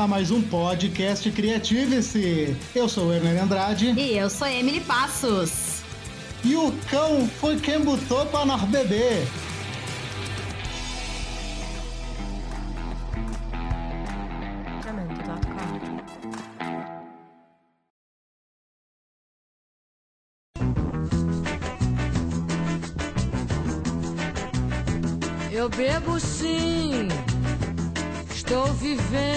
a mais um podcast Criative-se. Eu sou o Hernan Andrade. E eu sou Emily Passos. E o cão foi quem botou para nós beber. Eu bebo sim, estou vivendo.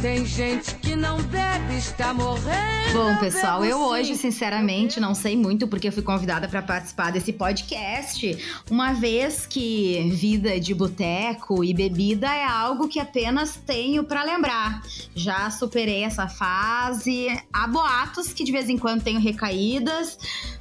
Tem gente que não bebe, está morrendo. Bom, pessoal, eu hoje, sinceramente, não sei muito porque eu fui convidada para participar desse podcast, uma vez que vida de boteco e bebida é algo que apenas tenho para lembrar. Já superei essa fase. Há boatos que de vez em quando tenho recaídas,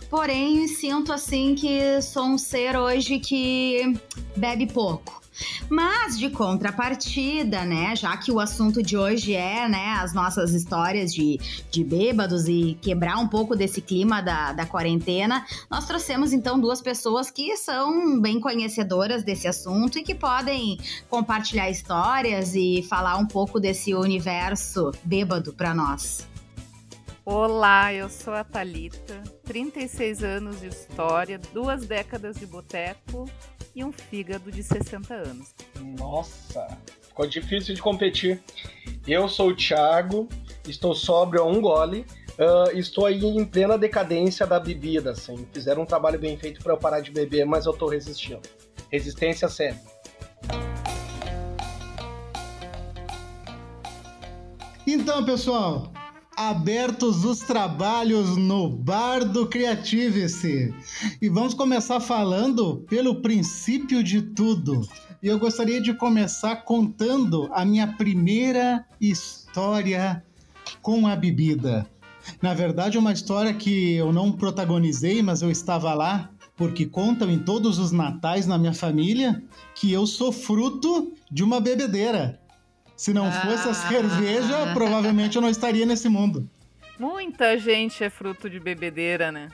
porém sinto assim que sou um ser hoje que bebe pouco. Mas de contrapartida, né, já que o assunto de hoje é, né, as nossas histórias de, de bêbados e quebrar um pouco desse clima da, da quarentena, nós trouxemos então duas pessoas que são bem conhecedoras desse assunto e que podem compartilhar histórias e falar um pouco desse universo bêbado para nós. Olá, eu sou a Talita, 36 anos de história, duas décadas de boteco e um fígado de 60 anos. Nossa, ficou difícil de competir. Eu sou o Thiago, estou sóbrio a um gole, uh, estou aí em plena decadência da bebida, assim. Fizeram um trabalho bem feito para eu parar de beber, mas eu tô resistindo. Resistência séria. Então, pessoal, abertos os trabalhos no Bar do Criative-se. E vamos começar falando pelo princípio de tudo. E eu gostaria de começar contando a minha primeira história com a bebida. Na verdade, é uma história que eu não protagonizei, mas eu estava lá, porque contam em todos os natais na minha família que eu sou fruto de uma bebedeira. Se não fosse a cerveja, provavelmente eu não estaria nesse mundo. Muita gente é fruto de bebedeira, né?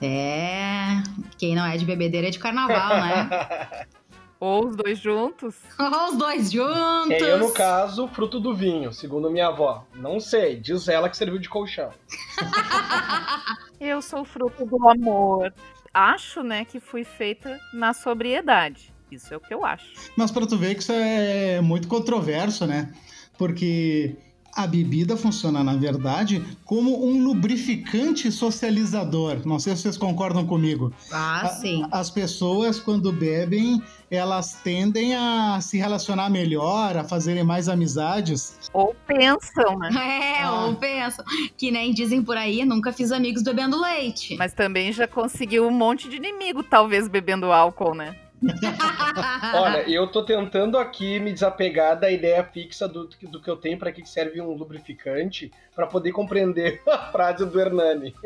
É, quem não é de bebedeira é de carnaval, né? Ou os dois juntos. Ou os dois juntos. É, eu, no caso, fruto do vinho, segundo minha avó. Não sei, diz ela que serviu de colchão. eu sou fruto do amor. Acho, né, que fui feita na sobriedade. Isso é o que eu acho. Mas para tu ver que isso é muito controverso, né? Porque a bebida funciona, na verdade, como um lubrificante socializador. Não sei se vocês concordam comigo. Ah, sim. As pessoas, quando bebem, elas tendem a se relacionar melhor, a fazerem mais amizades. Ou pensam, né? É, ah. ou pensam. Que nem dizem por aí, nunca fiz amigos bebendo leite. Mas também já conseguiu um monte de inimigo, talvez, bebendo álcool, né? Olha, eu tô tentando aqui me desapegar da ideia fixa do, do que eu tenho para que serve um lubrificante para poder compreender a frase do Hernani.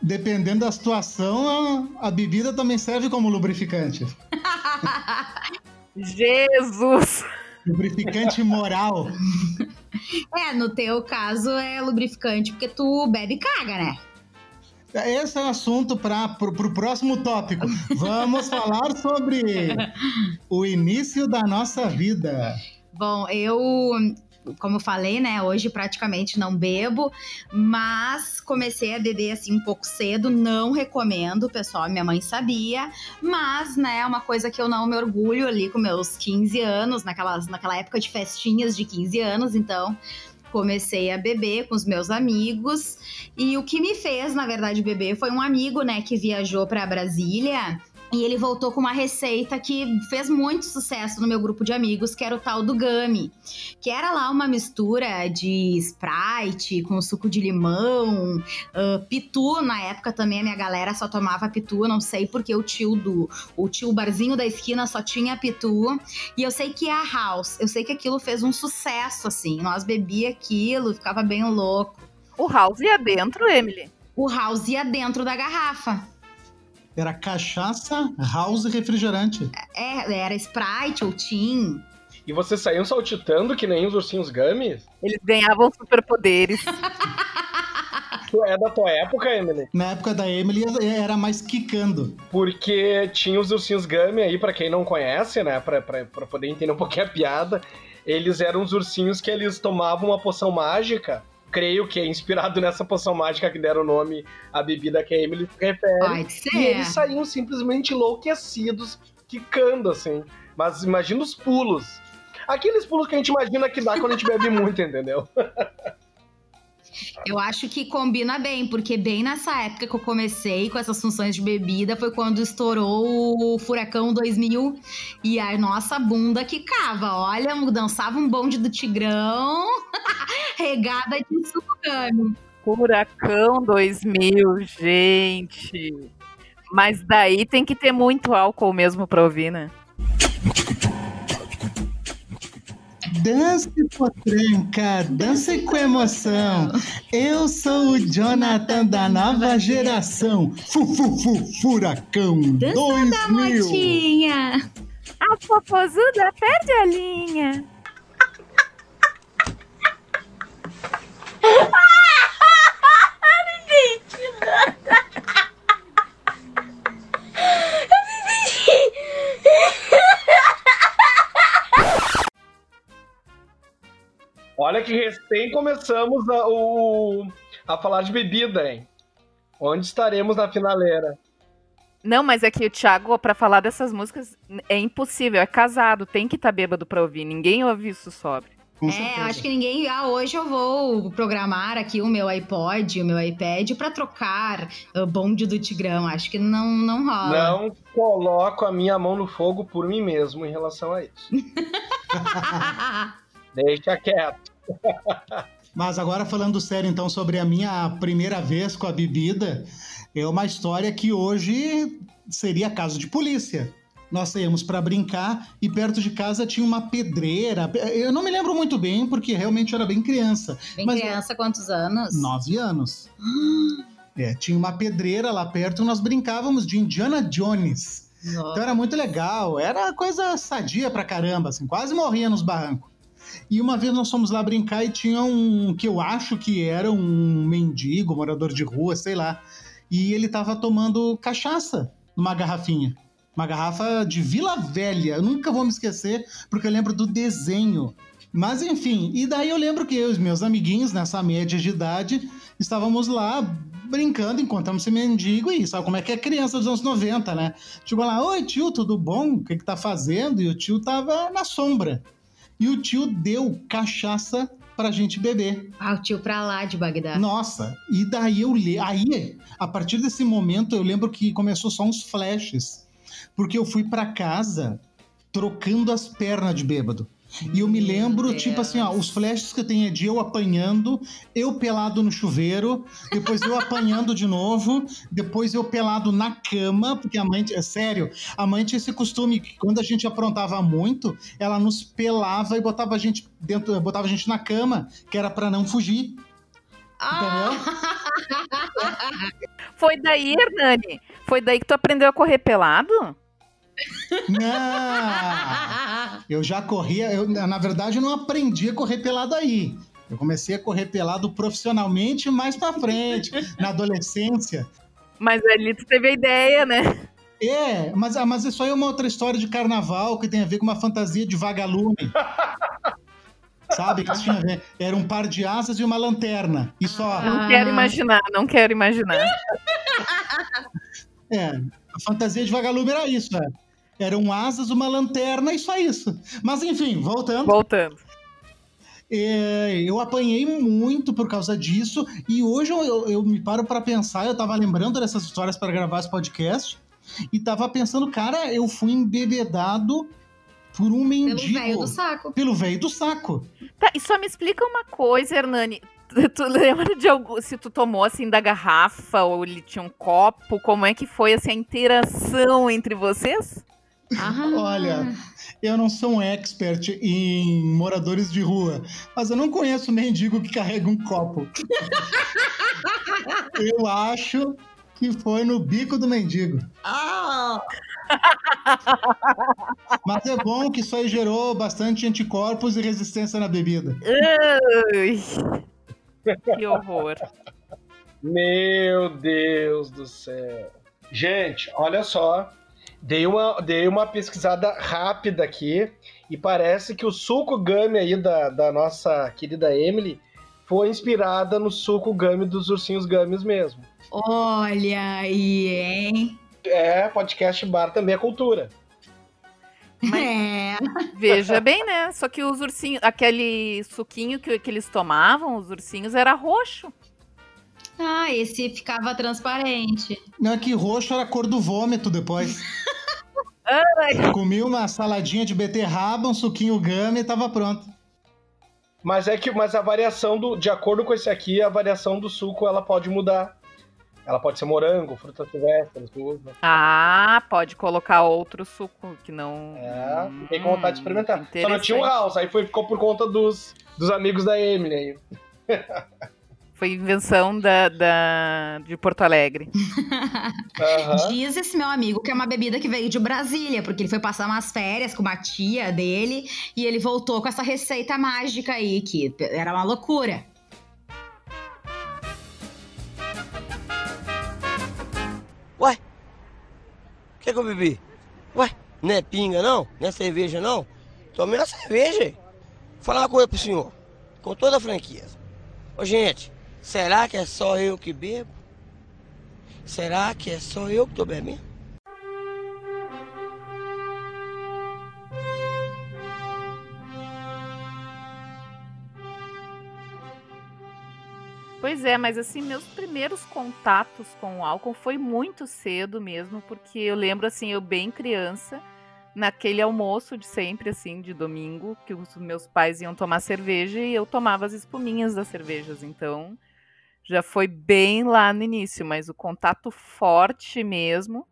Dependendo da situação, a, a bebida também serve como lubrificante. Jesus! Lubrificante moral. É, no teu caso é lubrificante porque tu bebe e caga, né? Esse é o assunto para o próximo tópico. Vamos falar sobre o início da nossa vida. Bom, eu como eu falei, né, hoje praticamente não bebo, mas comecei a beber assim um pouco cedo, não recomendo, pessoal, minha mãe sabia, mas, né, uma coisa que eu não me orgulho ali com meus 15 anos, naquelas, naquela época de festinhas de 15 anos, então comecei a beber com os meus amigos. E o que me fez, na verdade, beber foi um amigo, né, que viajou para Brasília. E ele voltou com uma receita que fez muito sucesso no meu grupo de amigos, que era o tal do Gummy. Que era lá uma mistura de Sprite com suco de limão, uh, pitu. Na época também a minha galera só tomava pitu, não sei porque o tio do o tio barzinho da esquina só tinha pitu. E eu sei que a House, eu sei que aquilo fez um sucesso, assim. Nós bebia aquilo, ficava bem louco. O House ia dentro, Emily? O House ia dentro da garrafa. Era cachaça, house e refrigerante. É, era Sprite ou Tim. E vocês saíam saltitando que nem os ursinhos gummies? Eles ganhavam superpoderes. É da tua época, Emily? Na época da Emily era mais quicando. Porque tinha os ursinhos Gummy aí, pra quem não conhece, né? Pra, pra, pra poder entender um pouquinho a piada. Eles eram os ursinhos que eles tomavam uma poção mágica. Creio que é inspirado nessa poção mágica que deram o nome à bebida que a Emily refere. Pode ser. E eles saíam simplesmente enlouquecidos, quicando, assim. Mas imagina os pulos. Aqueles pulos que a gente imagina que dá quando a gente bebe muito, entendeu? Eu acho que combina bem, porque bem nessa época que eu comecei com essas funções de bebida foi quando estourou o Furacão 2000 e a nossa bunda quicava. Olha, dançava um bonde do Tigrão, regada de sucame. Furacão 2000, gente. Mas daí tem que ter muito álcool mesmo pra ouvir, né? Dance potranca, dance com emoção. Eu sou o Jonathan da nova geração. Fu, fu, fu, furacão Dança 2000. da motinha. A popozuda perde a linha. Olha que recém começamos a, o, a falar de bebida, hein? Onde estaremos na finaleira? Não, mas é que o Thiago, pra falar dessas músicas, é impossível. É casado, tem que estar tá bêbado pra ouvir. Ninguém ouve isso sobre. É, acho que ninguém. Ah, hoje eu vou programar aqui o meu iPod, o meu iPad pra trocar o bonde do Tigrão. Acho que não, não rola. Não coloco a minha mão no fogo por mim mesmo em relação a isso. Deixa quieto. Mas agora falando sério, então, sobre a minha primeira vez com a bebida, é uma história que hoje seria caso de polícia. Nós saímos para brincar e perto de casa tinha uma pedreira. Eu não me lembro muito bem, porque realmente eu era bem criança. Bem Mas- criança, quantos anos? Nove anos. É, tinha uma pedreira lá perto e nós brincávamos de Indiana Jones. Nossa. Então era muito legal, era coisa sadia pra caramba, assim, quase morria nos barrancos. E uma vez nós fomos lá brincar e tinha um que eu acho que era um mendigo, morador de rua, sei lá. E ele tava tomando cachaça numa garrafinha. Uma garrafa de Vila Velha. Eu nunca vou me esquecer, porque eu lembro do desenho. Mas enfim, e daí eu lembro que eu e os meus amiguinhos, nessa média de idade, estávamos lá brincando, encontramos esse mendigo e sabe como é que é criança dos anos 90, né? Chegou lá, oi tio, tudo bom? O que que tá fazendo? E o tio tava na sombra. E o tio deu cachaça pra gente beber. Ah, o tio pra lá de Bagdá. Nossa, e daí eu le... aí, a partir desse momento, eu lembro que começou só uns flashes, porque eu fui pra casa trocando as pernas de bêbado. E eu me lembro, Deus. tipo assim, ó, os flashes que eu tenho é de eu apanhando, eu pelado no chuveiro, depois eu apanhando de novo, depois eu pelado na cama, porque a mãe, é sério, a mãe tinha esse costume que quando a gente aprontava muito, ela nos pelava e botava a gente dentro, botava a gente na cama, que era pra não fugir. Ah, Foi daí, Hernani? Foi daí que tu aprendeu a correr pelado? Não! Eu já corria, eu, na verdade eu não aprendi a correr pelado aí. Eu comecei a correr pelado profissionalmente mais pra frente, na adolescência. Mas ali tu teve a ideia, né? É, mas, ah, mas isso aí é uma outra história de carnaval que tem a ver com uma fantasia de vagalume. Sabe? Tinha a ver. Era um par de asas e uma lanterna. E só. Não Ah. quero imaginar, não quero imaginar. É, a fantasia de vagalume era isso, é. Eram asas, uma lanterna e só isso. Mas enfim, voltando. Voltando. É, eu apanhei muito por causa disso e hoje eu, eu- eu me paro pra pensar. Eu tava lembrando dessas histórias para gravar esse podcast e tava pensando, cara, eu fui embebedado por um Pelo mendigo. velho do saco. Pelo velho do saco. Tá, e só me explica uma coisa, Hernani. Tu, tu lembra de algum, se tu tomou assim da garrafa ou ele tinha um copo? Como é que foi assim, a interação entre vocês? Ah. Olha, eu não sou um expert em moradores de rua, mas eu não conheço mendigo que carrega um copo. eu acho que foi no bico do mendigo. Ah. Mas é bom que isso aí gerou bastante anticorpos e resistência na bebida. Ai, que horror. Meu Deus do céu. Gente, olha só. Dei uma, dei uma pesquisada rápida aqui e parece que o suco gummy aí da, da nossa querida Emily foi inspirada no suco gummy dos ursinhos gummies mesmo. Olha aí, hein? É, podcast bar também é cultura. É. Veja bem, né? Só que os ursinhos, aquele suquinho que, que eles tomavam, os ursinhos, era roxo. Ah, esse ficava transparente. Não, é que roxo era a cor do vômito depois. Comi uma saladinha de beterraba, um suquinho gama e tava pronto. Mas é que mas a variação do de acordo com esse aqui, a variação do suco ela pode mudar. Ela pode ser morango, frutas silvestres, uva. Ah, pode colocar outro suco que não. É, Hum, fiquei com vontade de experimentar. Só não tinha um house, aí foi, ficou por conta dos, dos amigos da Emily aí. Foi invenção da, da- de Porto Alegre. Aham. Diz esse meu amigo que é uma bebida que veio de Brasília, porque ele foi passar umas férias com uma tia dele e ele voltou com essa receita mágica aí, que era uma loucura. Ué? O que, que eu bebi? Ué? Não é pinga não? Não é cerveja não? Tomei uma cerveja. Vou falar uma coisa pro senhor. Com toda a franqueza. Ô gente, será que é só eu que bebo? Será que é só eu que tô bebendo? Pois é, mas assim, meus primeiros contatos com o álcool foi muito cedo mesmo, porque eu lembro assim, eu bem criança, naquele almoço de sempre, assim, de domingo, que os meus pais iam tomar cerveja e eu tomava as espuminhas das cervejas. Então, já foi bem lá no início, mas o contato forte mesmo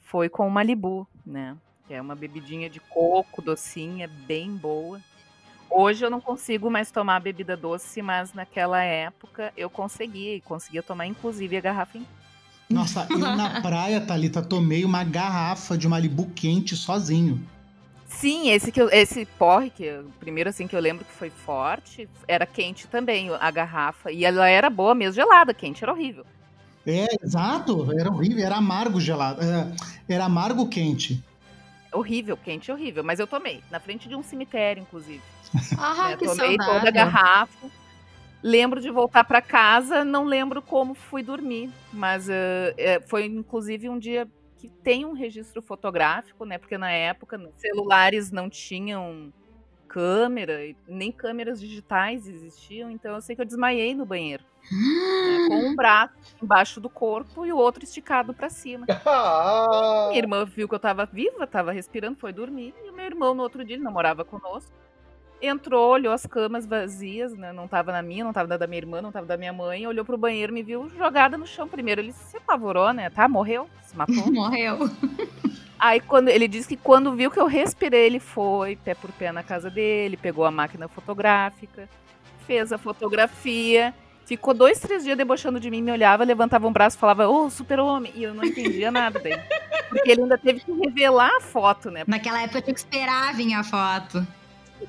foi com o Malibu, né? Que é uma bebidinha de coco, docinha, bem boa. Hoje eu não consigo mais tomar bebida doce, mas naquela época eu conseguia, e conseguia tomar inclusive a garrafa inteira. Nossa, eu na praia, Thalita, tomei uma garrafa de Malibu quente sozinho. Sim, esse que eu- esse porre que eu- primeiro assim que eu lembro que foi forte, era quente também a garrafa e ela era boa mesmo gelada, quente era horrível. É, exato, era horrível, era amargo gelado. Era, era amargo quente. Horrível, quente horrível, mas eu tomei na frente de um cemitério inclusive. Ah, né? que Tomei toda a saudável. garrafa. Lembro de voltar para casa, não lembro como fui dormir, mas eh, eh, foi inclusive um dia que tem um registro fotográfico, né? Porque na época celulares não tinham câmera, nem câmeras digitais existiam, então eu sei que eu desmaiei no banheiro, né, com um braço embaixo do corpo e o outro esticado para cima. Minha irmã viu que eu tava viva, tava respirando, foi dormir. E o meu irmão, no outro dia, ele não morava conosco. Entrou, olhou as camas vazias, né? Não tava na minha, não tava na da minha irmã, não tava da minha mãe. Olhou pro banheiro, me viu jogada no chão primeiro. Ele se apavorou, né? Tá, morreu, se matou. Morreu. Aí quando ele disse que quando viu que eu respirei, ele foi pé por pé na casa dele, pegou a máquina fotográfica, fez a fotografia, ficou dois, três dias debochando de mim, me olhava, levantava um braço e falava, ô, super-homem, e eu não entendia nada daí. Porque ele ainda teve que revelar a foto, né? Naquela época eu tinha que esperar vir a foto.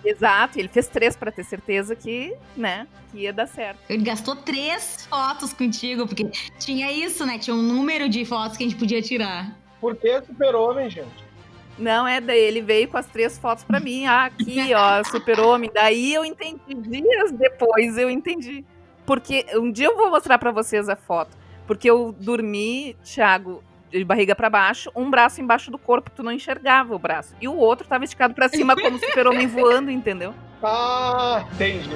Exato, ele fez três pra ter certeza que, né, que ia dar certo. Ele gastou três fotos contigo, porque tinha isso, né? Tinha um número de fotos que a gente podia tirar. por que super-homem, gente? Não, é, daí ele veio com as três fotos pra mim. Ah, aqui, ó, super-homem. Daí eu entendi. Dias depois eu entendi. Porque um dia eu vou mostrar pra vocês a foto. Porque eu dormi, Thiago, de barriga pra baixo, um braço embaixo do corpo, tu não enxergava o braço. E o outro tava esticado pra cima como super-homem voando, entendeu? Ah, entendi.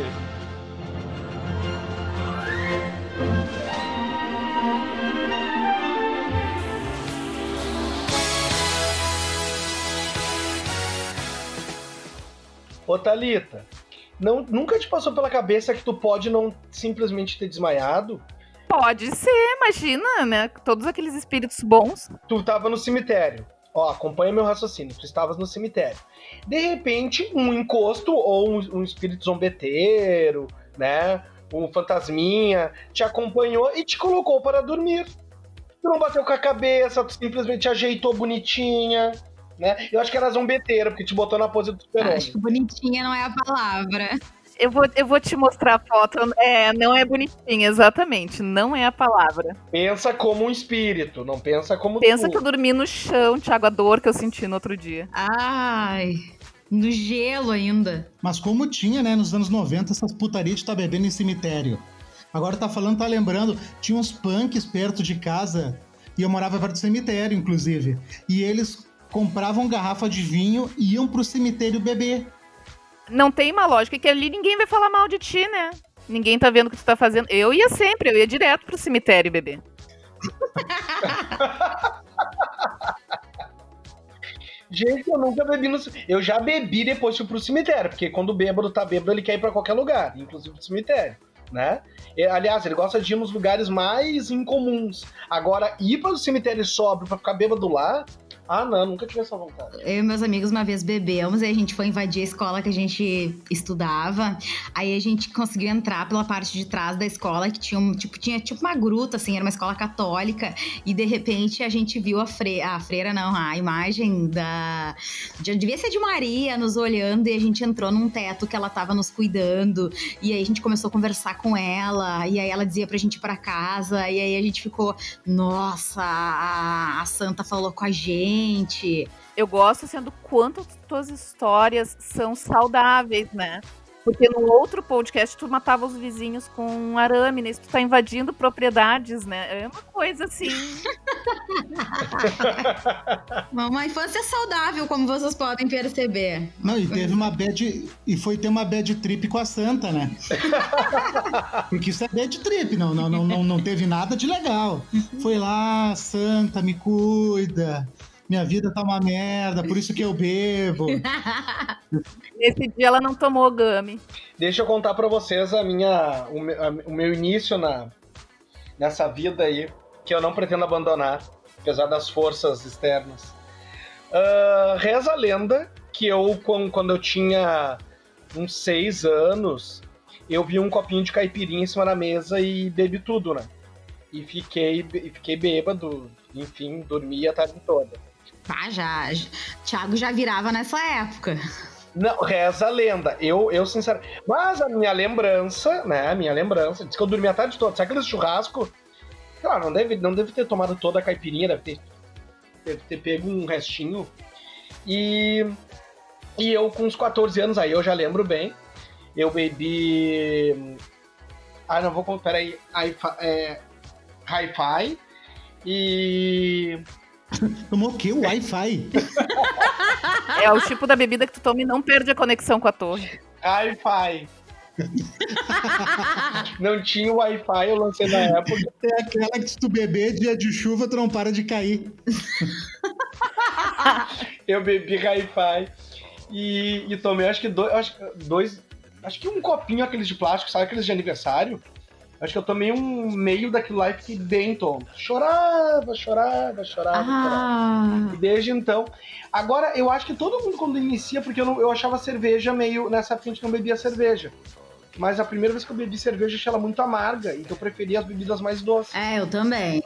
Ô Thalita, não, nunca te passou pela cabeça que tu pode não simplesmente ter desmaiado? Pode ser, imagina, né? Todos aqueles espíritos bons. Tu tava no cemitério. Ó, acompanha meu raciocínio. Tu estavas no cemitério. De repente, um encosto ou um, um espírito zombeteiro, né? Um fantasminha te acompanhou e te colocou para dormir. Tu não bateu com a cabeça, tu simplesmente ajeitou bonitinha, né? Eu acho que era zombeteiro, porque te botou na pose do super Acho que bonitinha não é a palavra. Eu vou, eu vou te mostrar a foto. É, não é bonitinha, exatamente. Não é a palavra. Pensa como um espírito, não pensa como Pensa tu. que eu dormi no chão, Thiago, a dor que eu senti no outro dia. Ai, no gelo ainda. Mas como tinha, né, nos anos 90, essas putarias de estar bebendo em cemitério. Agora tá falando, tá lembrando, tinha uns punks perto de casa, e eu morava perto do cemitério, inclusive. E eles compravam garrafa de vinho e iam pro cemitério beber. Não tem uma lógica que ali ninguém vai falar mal de ti, né? Ninguém tá vendo o que tu tá fazendo. Eu ia sempre, eu ia direto pro cemitério beber. Gente, eu nunca bebi no. Eu já bebi depois pro cemitério, porque quando o bêbado tá bêbado, ele quer ir pra qualquer lugar, inclusive pro cemitério, né? E, aliás, ele gosta de ir nos lugares mais incomuns. Agora, ir para o cemitério sóbrio pra ficar bêbado lá, ah, não, nunca tive essa vontade. Eu e meus amigos uma vez bebemos, aí a gente foi invadir a escola que a gente estudava. Aí a gente conseguiu entrar pela parte de trás da escola, que tinha, um, tipo, tinha tipo uma gruta, assim, era uma escola católica. E de repente a gente viu a freira, a freira não, a imagem da. de- devia ser de Maria nos olhando, e a gente entrou num teto que ela tava nos cuidando. E aí a gente começou a conversar com ela, e aí ela dizia pra gente ir pra casa, e aí a gente ficou, nossa, a, a santa falou com a gente. Eu gosto sendo quanto as tuas histórias são saudáveis, né? Porque no outro podcast tu matava os vizinhos com um arame, nesse tu tá invadindo propriedades, né? É uma coisa assim. Uma infância saudável, como vocês podem perceber. Não, e teve uma bad. E foi ter uma bad trip com a Santa, né? Porque isso é bad trip, não, não, não, não, não teve nada de legal. Foi lá, Santa, me cuida. Minha vida tá uma merda, por isso que eu bebo. Nesse dia ela não tomou gami. Deixa eu contar pra vocês a minha, o, meu, a- o meu início na, nessa vida aí, que eu não pretendo abandonar, apesar das forças externas. Ah, reza a lenda que eu, quan- quando eu tinha uns seis anos, eu vi um copinho de caipirinha em cima da mesa e bebi tudo, né? E fiquei, e fiquei bêbado, enfim, dormi a tarde toda. Ah, já. Thiago já virava nessa época. Não, reza a lenda. Eu, eu sinceramente. Mas a minha lembrança, né? A minha lembrança, diz que eu dormi a tarde toda. Sabe aquele churrasco? Claro, não deve, não deve ter tomado toda a caipirinha, deve ter, deve ter pego um restinho. E. E eu, com uns 14 anos aí, eu já lembro bem. Eu bebi. Ah, não vou. Peraí. É, Hi-Fi. E. Tomou o quê? O Wi-Fi? É o tipo da bebida que tu toma e não perde a conexão com a torre. Hi-Fi. Não tinha Wi-Fi, eu lancei na época. É aquela que se tu beber dia de chuva, tu não para de cair. Eu bebi Hi-Fi e, e tomei, acho que dois, acho, que dois. Acho que um copinho aqueles de plástico, sabe aqueles de aniversário? Acho que eu tomei um meio daquilo lá e fiquei bem tonto. Chorava, chorava, chorava, chorava. Ah, E desde então. Agora, eu acho que todo mundo quando inicia, porque eu, não- eu achava cerveja meio. Nessa gente não bebia cerveja. Mas a primeira vez que eu bebi cerveja, eu achei ela muito amarga. Então eu preferia as bebidas mais doces. é, eu também.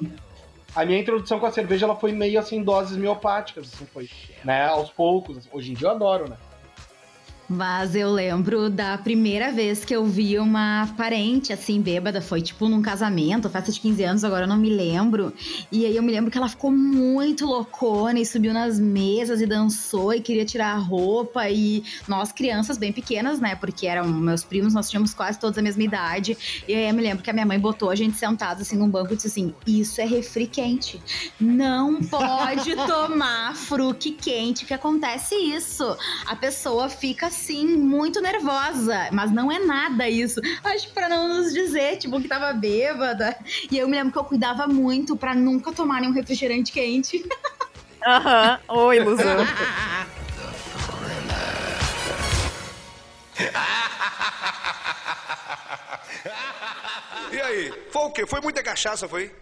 A minha introdução com a cerveja, ela foi meio assim, doses miopáticas, assim, foi. Né, aos poucos. Hoje em dia eu adoro, né? Mas eu lembro da primeira vez que eu vi uma parente assim, bêbada. Foi tipo num casamento, festa de 15 anos, agora eu não me lembro. E aí eu me lembro que ela ficou muito loucona e subiu nas mesas e dançou e queria tirar a roupa. E nós, crianças bem pequenas, né? Porque eram meus primos, nós tínhamos quase todos a mesma idade. E aí eu me lembro que a minha mãe botou a gente sentados assim num banco e disse assim: Isso é refri quente. Não pode tomar fruque quente, que acontece isso. A pessoa fica assim, muito nervosa, mas não é nada isso. Acho que pra não nos dizer, tipo, que tava bêbada. E eu me lembro que eu cuidava muito pra nunca tomar nenhum refrigerante quente. Aham, ô ilusão. E aí? Foi o quê? Foi muita cachaça, foi?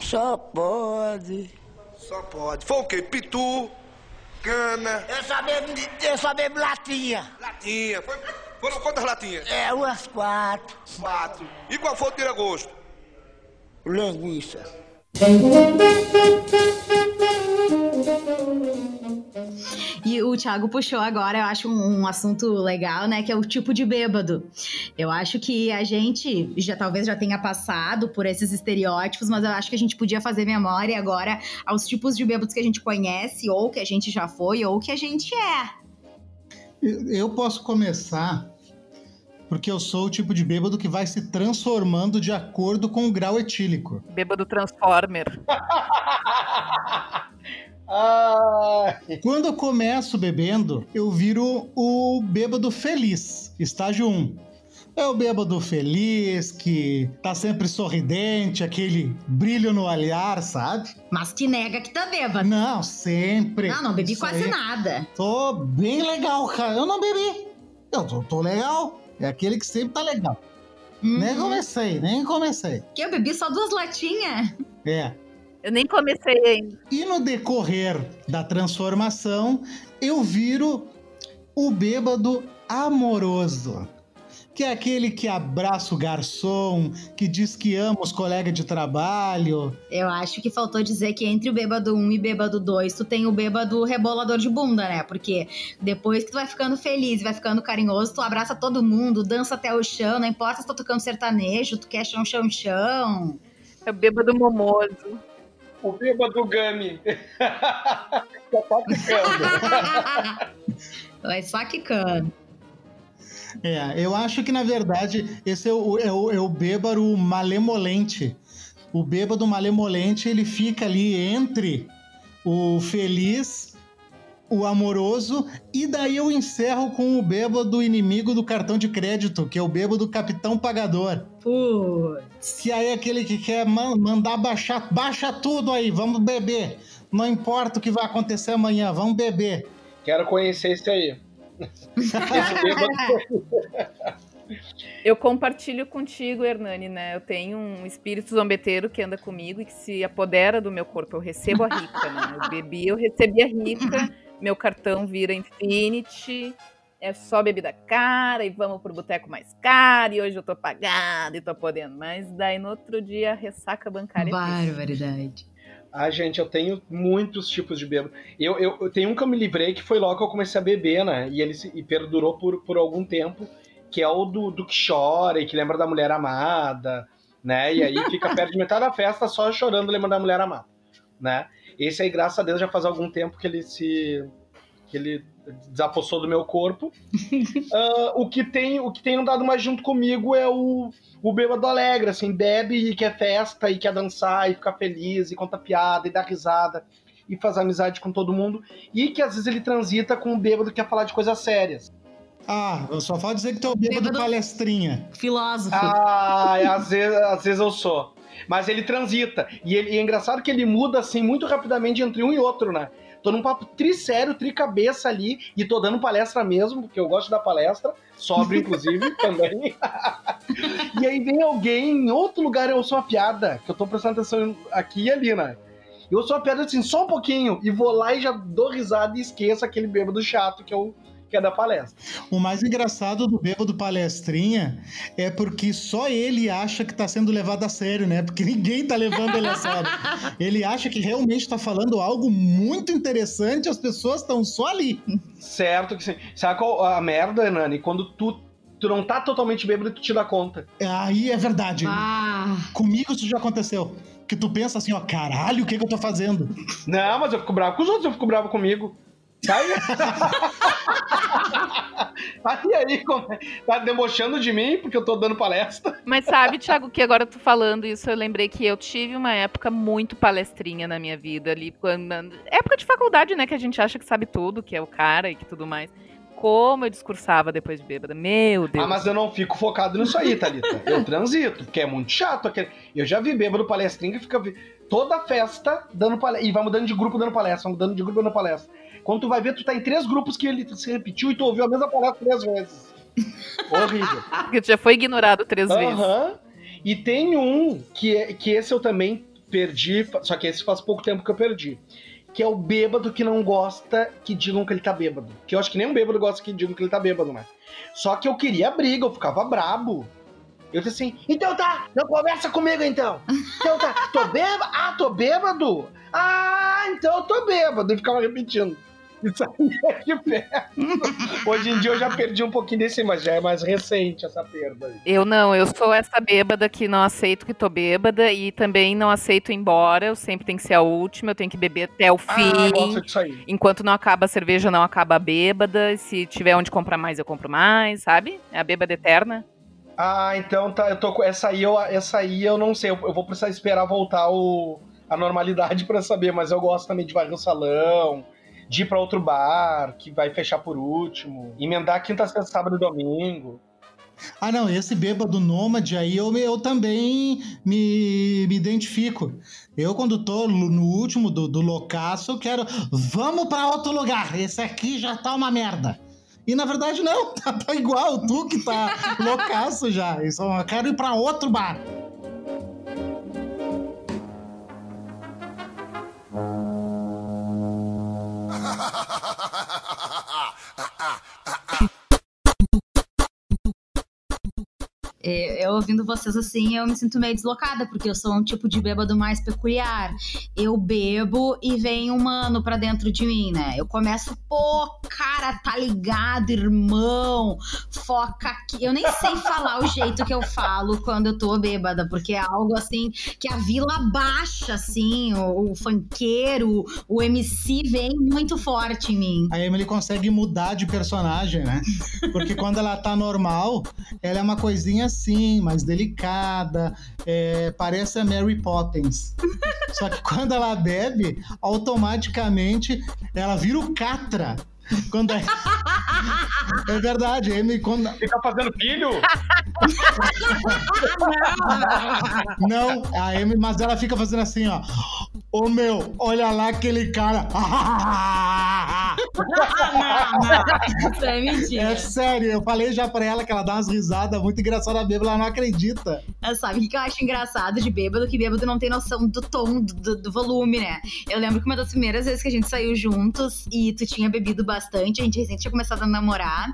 Só pode. Só pode. Foi o quê? Pitu, cana, Eu só bebo, eu só bebo latinha. latinha. Foi, foram quantas latinhas? É, umas quatro. Quatro. E qual foi o tira-gosto? Linguiça. E o Thiago puxou agora, eu acho um, um, assunto legal, né? Que é o tipo de bêbado. Eu acho que a gente já talvez já tenha passado por esses estereótipos, mas eu acho que a gente podia fazer memória agora aos tipos de bêbados que a gente conhece, ou que a gente já foi, ou que a gente é. Eu posso começar porque eu sou o tipo de bêbado que vai se transformando de acordo com o grau etílico. Bêbado Transformer. Quando eu começo bebendo, eu viro o bêbado feliz, estágio 1. É o bêbado feliz, que tá sempre sorridente, aquele brilho no olhar, sabe? Mas que nega que tá bêbado. Não, sempre. Não, não bebi quase aí. nada. Tô bem legal, cara. Eu não bebi. Eu tô, tô legal. É aquele que sempre tá legal. Hum. Nem comecei, nem comecei. Que eu bebi só duas latinhas. É. Eu nem comecei ainda. E no decorrer da transformação, eu viro o bêbado amoroso. Que é aquele que abraça o garçom, que diz que ama os colegas de trabalho. Eu acho que faltou dizer que entre o bêbado 1 e bêbado 2, tu tem o bêbado rebolador de bunda, né? Porque depois que tu vai ficando feliz, vai ficando carinhoso, tu abraça todo mundo, dança até o chão, não importa se tu tá tocando sertanejo, tu quer chão, chão, chão. É o bêbado momoso. O bêbado Gami. só tá quicando. Vai só quicando. É, eu acho que na verdade esse é o, é o, é o bêbado malemolente. O bêbado malemolente ele fica ali entre o feliz, o amoroso, e daí eu encerro com o bêbado inimigo do cartão de crédito, que é o bêbado capitão pagador. Putz. Que aí é aquele que quer mandar baixar, baixa tudo aí, vamos beber. Não importa o que vai acontecer amanhã, vamos beber. Quero conhecer esse aí. Eu compartilho contigo, Hernani, né? Eu tenho um espírito zombeteiro que anda comigo e que se apodera do meu corpo. Eu recebo a rica, né? Eu bebi, eu recebi a rica, meu cartão vira Infinity, é só bebida cara e vamos pro boteco mais caro e hoje eu tô pagada e tô podendo. Mas daí no outro dia ressaca bancária. Barbaridade. Ah, gente, eu tenho muitos tipos de bêbado. Eu, eu, eu, tenho um que eu me livrei que foi logo que eu comecei a beber, né? E ele se, e perdurou por, por algum tempo, que é o do, do que chora e que lembra da mulher amada, né? E aí fica perto de metade da festa só chorando lembrando da mulher amada, né? Esse aí, graças a Deus, já faz algum tempo que ele se que ele desapossou do meu corpo. uh, o que tem o que tem andado mais junto comigo é o, o bêbado alegre, assim, bebe e quer festa e quer dançar e ficar feliz e conta piada e dá risada e faz amizade com todo mundo e que às vezes ele transita com o bêbado que quer falar de coisas sérias. Ah, eu só falo dizer que tu é o bêbado, bêbado palestrinha. Filósofo. Ah, às vezes, às vezes eu sou. Mas ele transita. E, ele, e é engraçado que ele muda assim muito rapidamente entre um e outro, né? Tô num papo tri sério, tri cabeça ali, e tô dando palestra mesmo, porque eu gosto da palestra, sóbrio, inclusive, também. e aí vem alguém em outro lugar, eu sou uma piada, que eu tô prestando atenção aqui e ali, né? Eu sou uma piada assim, só um pouquinho, e vou lá e já dou risada e esqueço aquele bêbado chato que eu que é da palestra. O mais engraçado do bêbado palestrinha é porque só ele acha que está sendo levado a sério, né? Porque ninguém está levando ele a sério. ele acha que realmente está falando algo muito interessante, as pessoas estão só ali. Certo que sim. Sabe qual a merda, Nani? Quando tu tu não tá totalmente bêbado e tu te dá conta. Aí é verdade. Ah. Comigo isso já aconteceu. Que tu pensa assim, ó, caralho, o que, que eu tô fazendo? Não, mas eu fico bravo com os outros, eu fico bravo comigo. Tá aí. aí, aí tá debochando de mim porque eu tô dando palestra. Mas sabe, Thiago, que agora tu falando isso, eu lembrei que eu tive uma época muito palestrinha na minha vida ali. Quando, época de faculdade, né? Que a gente acha que sabe tudo, que é o cara e que tudo mais. Como eu discursava depois de bêbada. Meu Deus. Ah, mas eu não fico focado nisso aí, Thalita. Eu transito, porque é muito chato. Eu já vi bêbado palestrinha que fica toda festa dando palestra. E vai mudando de grupo dando palestra, vai mudando de grupo dando palestra. Quando tu vai ver, tu tá em três grupos que ele se repetiu e tu ouviu a mesma palavra três vezes. Horrível. Porque tu já foi ignorado três uhum. vezes. E tem um que, que esse eu também perdi, só que esse faz pouco tempo que eu perdi. Que é o bêbado que não gosta que digam que ele tá bêbado. Que eu acho que nem um bêbado gosta que digam que ele tá bêbado, né? Só que eu queria briga, eu ficava brabo. Eu disse assim, então tá, não conversa comigo então. Então tá, tô bêbado? Ah, tô bêbado? Ah, então eu tô bêbado. E ficava repetindo. Isso aí é de perto. Hoje em dia eu já perdi um pouquinho desse, mas já é mais recente essa perda. aí. Eu não, eu sou essa bêbada que não aceito que tô bêbada e também não aceito ir embora. Eu sempre tenho que ser a última, eu tenho que beber até o Ah, eu gosto fim. disso aí. Enquanto não acaba a cerveja, não acaba a bêbada. Se tiver onde comprar mais, eu compro mais, sabe? É a bêbada eterna. Ah, então tá. Eu tô. Essa aí eu, essa aí eu não sei. Eu, eu vou precisar esperar voltar o, a normalidade pra saber, mas eu gosto também de varrer o salão, de ir pra outro bar, que vai fechar por último. Emendar quinta, sexta, sábado e domingo. Ah, não, esse bêbado nômade aí eu, eu também me, me identifico. Eu, quando tô no último do, do loucaço, eu quero. Vamos pra outro lugar. Esse aqui já tá uma merda. E na verdade, não, tá, tá igual, tu que tá loucaço já. Eu só quero ir pra outro bar. Eu ouvindo vocês assim, eu me sinto meio deslocada, porque eu sou um tipo de bêbado mais peculiar. Eu bebo e vem um mano pra dentro de mim, né? Eu começo, pô, cara, tá ligado, irmão? Foca aqui. Eu nem sei falar o jeito que eu falo quando eu tô bêbada, porque é algo assim que a vila baixa, assim, o, o funkeiro, o MC vem muito forte em mim. A Emily consegue mudar de personagem, né? Porque quando ela tá normal, ela é uma coisinha assim, mais delicada, é, parece a Mary Poppins. Só que quando ela bebe, automaticamente ela vira o Catra. Quando é... é verdade, Emily, quando... Fica fazendo filho? Não, a Emily, mas ela fica fazendo assim, ó. Ô meu, olha lá aquele cara. Isso é mentira. É sério, eu falei já pra ela que ela dá umas risadas muito engraçadas bêbada, ela não acredita. Ah, Sabe o que eu acho engraçado de bêbado? Que bêbado não tem noção do tom, do, do volume, né? Eu lembro que uma das primeiras vezes que a gente saiu juntos e tu tinha bebido bastante, a gente recente tinha começado a namorar.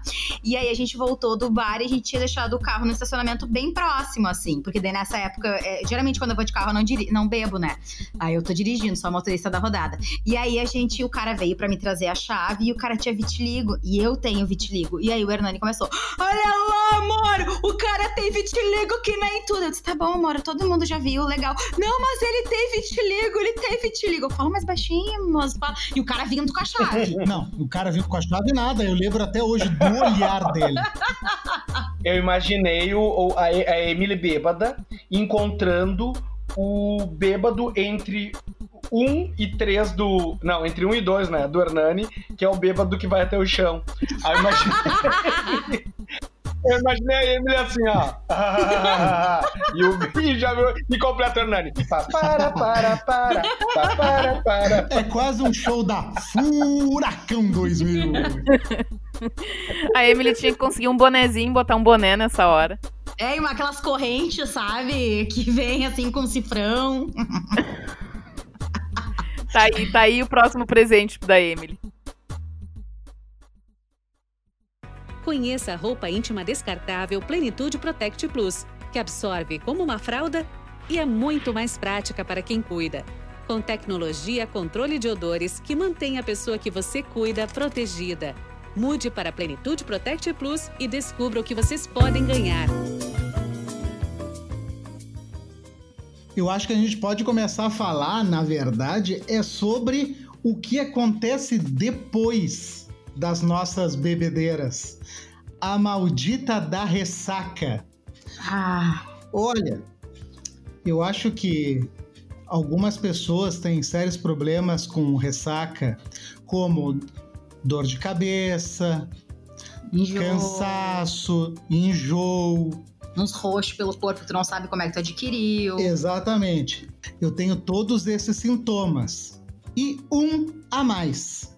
E aí a gente voltou do bar e a gente tinha deixado o carro no estacionamento bem próximo, assim. Porque daí nessa época, é, geralmente quando eu vou de carro eu não, diri não bebo, né? Aí eu tô dirigindo, sou a motorista da rodada. E aí a gente, o cara veio pra me trazer a chave e o cara tinha vitiligo. E eu tenho vitiligo. E aí o Hernani começou: Olha lá, amor, o cara tem vitiligo que nem tudo. Eu disse: Tá bom, amor, todo mundo já viu, legal. Não, mas ele tem vitiligo, ele tem vitiligo. Eu falo mais baixinho, fala. E o cara vindo com a chave. Não, o cara vindo com a chave nada, eu lembro até hoje do olhar dele. Eu imaginei o- a, a Emily bêbada encontrando o bêbado entre um e três do. Não, entre um e dois, né? Do Hernani, que é o bêbado que vai até o chão. Aí eu imaginei. Eu imaginei a Emily assim, ó. e o e já viu. E completa o Hernani. Pá, Para, para, para. Para, para. É quase um show da Furacão 2000. A Emily tinha que conseguir um bonezinho, botar um boné nessa hora. É, e uma- aquelas correntes, sabe? Que vem assim com cifrão. Tá aí, tá aí o próximo presente da Emily. Conheça a roupa íntima descartável Plenitude Protect Plus, que absorve como uma fralda e é muito mais prática para quem cuida. Com tecnologia controle de odores que mantém a pessoa que você cuida protegida. Mude para Plenitude Protect Plus e descubra o que vocês podem ganhar. Eu acho que a gente pode começar a falar, na verdade, é sobre o que acontece depois das nossas bebedeiras. A maldita da ressaca. Ah, Olha, eu acho que algumas pessoas têm sérios problemas com ressaca, como dor de cabeça, enjoo. cansaço, enjoo. Uns roxos pelo corpo que tu não sabe como é que tu adquiriu. Exatamente. Eu tenho todos esses sintomas. E um a mais,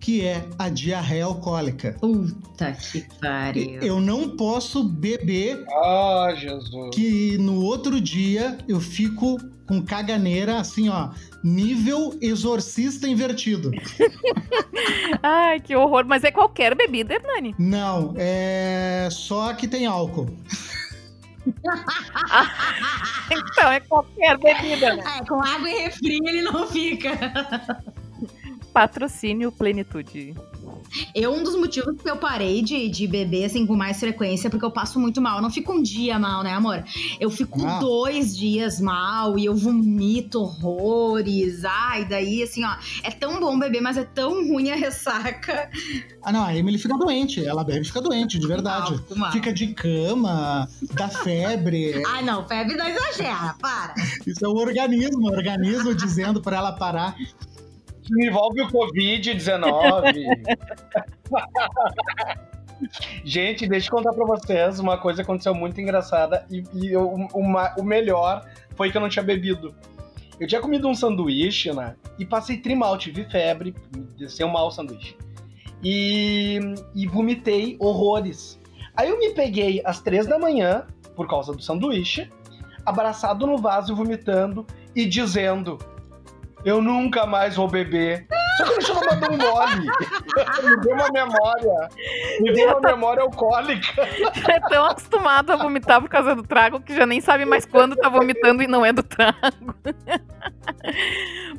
que é a diarreia alcoólica. Puta que pariu. Eu não posso beber Ah, Jesus. que no outro dia eu fico com caganeira assim, ó, nível exorcista invertido. Ai, que horror. Mas é qualquer bebida, Hernani. Não, é só que tem álcool. Então, é qualquer bebida, né? É, com água e refri ele não fica. Patrocínio Plenitude. Eu, um dos motivos que eu parei de, de beber, assim, com mais frequência, é porque eu passo muito mal. Eu não fico um dia mal, né, amor? Eu fico Ah. dois dias mal e eu vomito horrores. Ai, daí, assim, ó, é tão bom beber, mas é tão ruim a ressaca. Ah, não, a Emily fica doente. Ela bebe e fica doente, de verdade. Mal, mal. Fica de cama, dá febre. Ai, não, febre não exagera, para. Isso é o organismo, o organismo dizendo pra ela parar. Envolve o Covid-19. Gente, deixa eu contar pra vocês uma coisa que aconteceu muito engraçada e, e eu- uma- o melhor foi que eu não tinha bebido. Eu tinha comido um sanduíche, né? E passei trimal, tive febre, desceu mal o sanduíche. E, e vomitei horrores. Aí eu me peguei às três da manhã, por causa do sanduíche, abraçado no vaso, vomitando e dizendo: Eu nunca mais vou beber. Só que eu não mandou um gole. Me deu uma memória. Me deu uma memória alcoólica. É tão acostumado a vomitar por causa do trago que já nem sabe mais quando tá vomitando e não é do trago.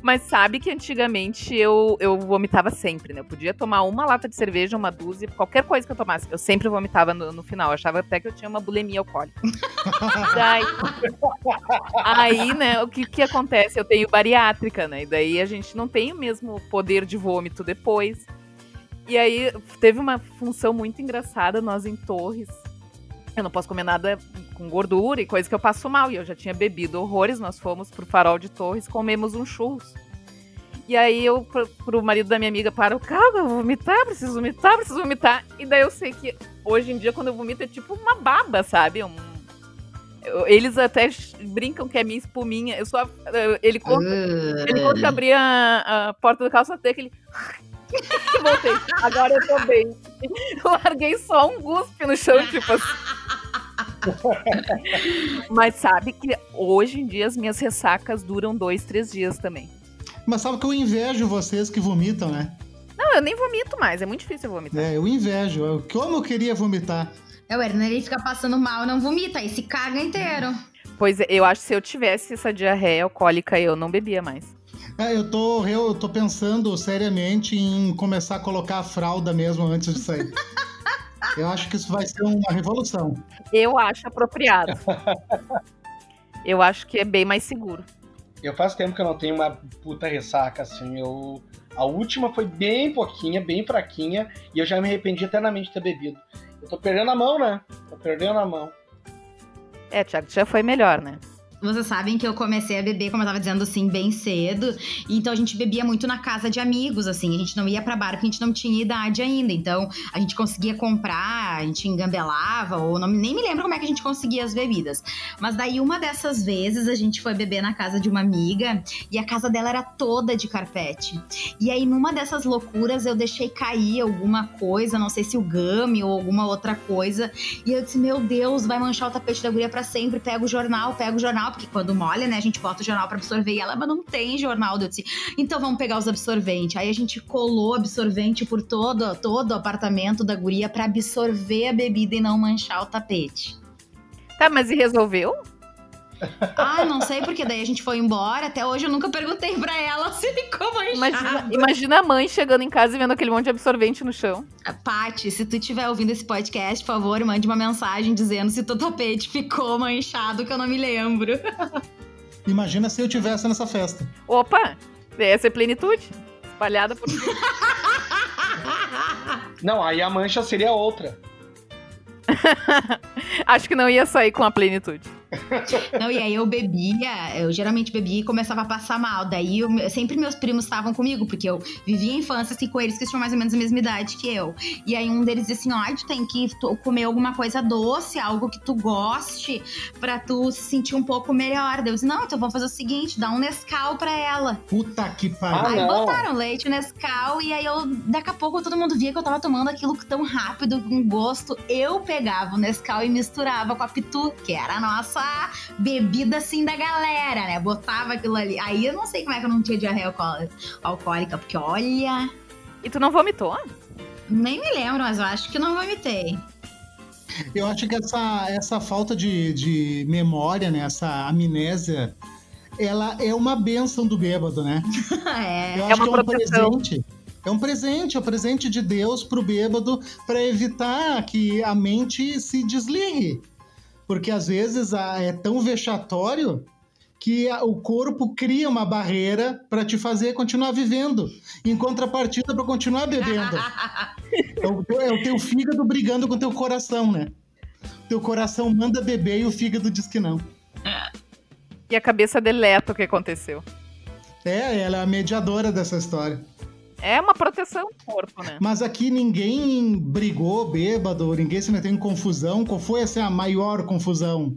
Mas sabe que antigamente eu, eu vomitava sempre, né? Eu podia tomar uma lata de cerveja, uma dúzia, qualquer coisa que eu tomasse. Eu sempre vomitava no, no final. Eu achava até que eu tinha uma bulimia alcoólica. Daí, aí, né, o que, que acontece? Eu tenho bariátrica, né? E daí a gente não tem o mesmo poder de vômito depois. E aí teve uma função muito engraçada, nós em Torres. Eu não posso comer nada com gordura e coisa que eu passo mal. E eu já tinha bebido horrores. Nós fomos pro farol de Torres, comemos um churros. E aí eu, pro, pro marido da minha amiga, para o carro, eu vou vomitar, preciso vomitar, preciso vomitar. E daí eu sei que hoje em dia, quando eu vomito, é tipo uma baba, sabe? Um- eles até brincam que é minha espuminha. Eu só. eu- Ele conta, ele conta que abri a, a porta do carro, só tem aquele. e voltei. Agora eu tô bem. Eu larguei só um guspe no chão, tipo assim. Mas sabe que hoje em dia as minhas ressacas duram dois, três dias também. Mas sabe que eu invejo vocês que vomitam, né? Não, eu nem vomito mais, é muito difícil eu vomitar. É, eu invejo. Eu, como eu queria vomitar. É, o Hernan, ele fica passando mal, não vomita, aí se caga inteiro. Pois é, eu acho que se eu tivesse essa diarreia alcoólica, eu não bebia mais. É, eu tô, eu tô pensando seriamente em começar a colocar a fralda mesmo antes de sair. eu acho que isso vai ser uma revolução. Eu acho apropriado. eu acho que é bem mais seguro. Eu faz tempo que eu não tenho uma puta ressaca, assim. Eu. A última foi bem pouquinha, bem fraquinha, e eu já me arrependi eternamente de ter bebido. Eu tô perdendo a mão, né? Tô perdendo a mão. É, Thiago, já foi melhor, né? Vocês sabem que eu comecei a beber, como eu tava dizendo assim, bem cedo. Então a gente bebia muito na casa de amigos, assim. A gente não ia pra bar porque a gente não tinha idade ainda. Então a gente conseguia comprar, a gente engambelava, ou não, nem me lembro como é que a gente conseguia as bebidas. Mas daí uma dessas vezes a gente foi beber na casa de uma amiga e a casa dela era toda de carpete. E aí numa dessas loucuras eu deixei cair alguma coisa, não sei se o game ou alguma outra coisa. E eu disse, meu Deus, vai manchar o tapete da guria pra sempre. Pega o jornal, pega o jornal, porque quando molha, né, a gente bota o jornal pra absorver. E ela, mas não tem jornal. Eu disse, então vamos pegar os absorventes. Aí a gente colou absorvente por todo, todo o apartamento da guria pra absorver a bebida e não manchar o tapete. Tá, mas e resolveu? Ah, não sei, porque daí a gente foi embora. Até hoje eu nunca perguntei pra ela se ficou manchado. Imagina, imagina a mãe chegando em casa e vendo aquele monte de absorvente no chão. Paty, se tu estiver ouvindo esse podcast, por favor, mande uma mensagem dizendo se teu tapete ficou manchado, que eu não me lembro. Imagina se eu tivesse nessa festa. Opa, essa é plenitude. Espalhada por. Não, aí a mancha seria outra. Acho que não ia sair com a plenitude. Não, e aí eu bebia, eu geralmente bebia e começava a passar mal. Daí eu- sempre meus primos estavam comigo, porque eu vivia a infância assim com eles que tinham mais ou menos a mesma idade que eu. E aí um deles dizia assim: ó, tu tem que comer alguma coisa doce, algo que tu goste, pra tu se sentir um pouco melhor. Daí eu disse: não, então vamos fazer o seguinte: dá um Nescau pra ela. Puta que Ah, pariu. aí não. botaram leite Nescau e aí eu, daqui a pouco todo mundo via que eu tava tomando aquilo tão rápido, com gosto. Eu pegava o Nescau e misturava com a Pitu, que era a nossa bebida assim da galera, né? Botava aquilo ali. Aí eu não sei como é que eu não tinha diarreia alcoó- alcoólica, porque olha, E tu não vomitou? nem me lembro, mas eu acho que não vomitei. Eu acho que essa, essa falta de, de memória, né, essa amnésia, ela é uma benção do bêbado, né? é. Eu É acho uma que é um proteção. presente. É um presente, é um presente de Deus pro bêbado para evitar que a mente se desligue. Porque às vezes a- é tão vexatório que a- o corpo cria uma barreira para te fazer continuar vivendo, em contrapartida para continuar bebendo. É o, teu, é o teu fígado brigando com o teu coração, né? Teu coração manda beber e o fígado diz que não. E a cabeça deleta o que aconteceu. É, ela é a mediadora dessa história. É uma proteção do corpo, né? Mas aqui ninguém brigou bêbado, ninguém se meteu em confusão. Qual foi assim, a maior confusão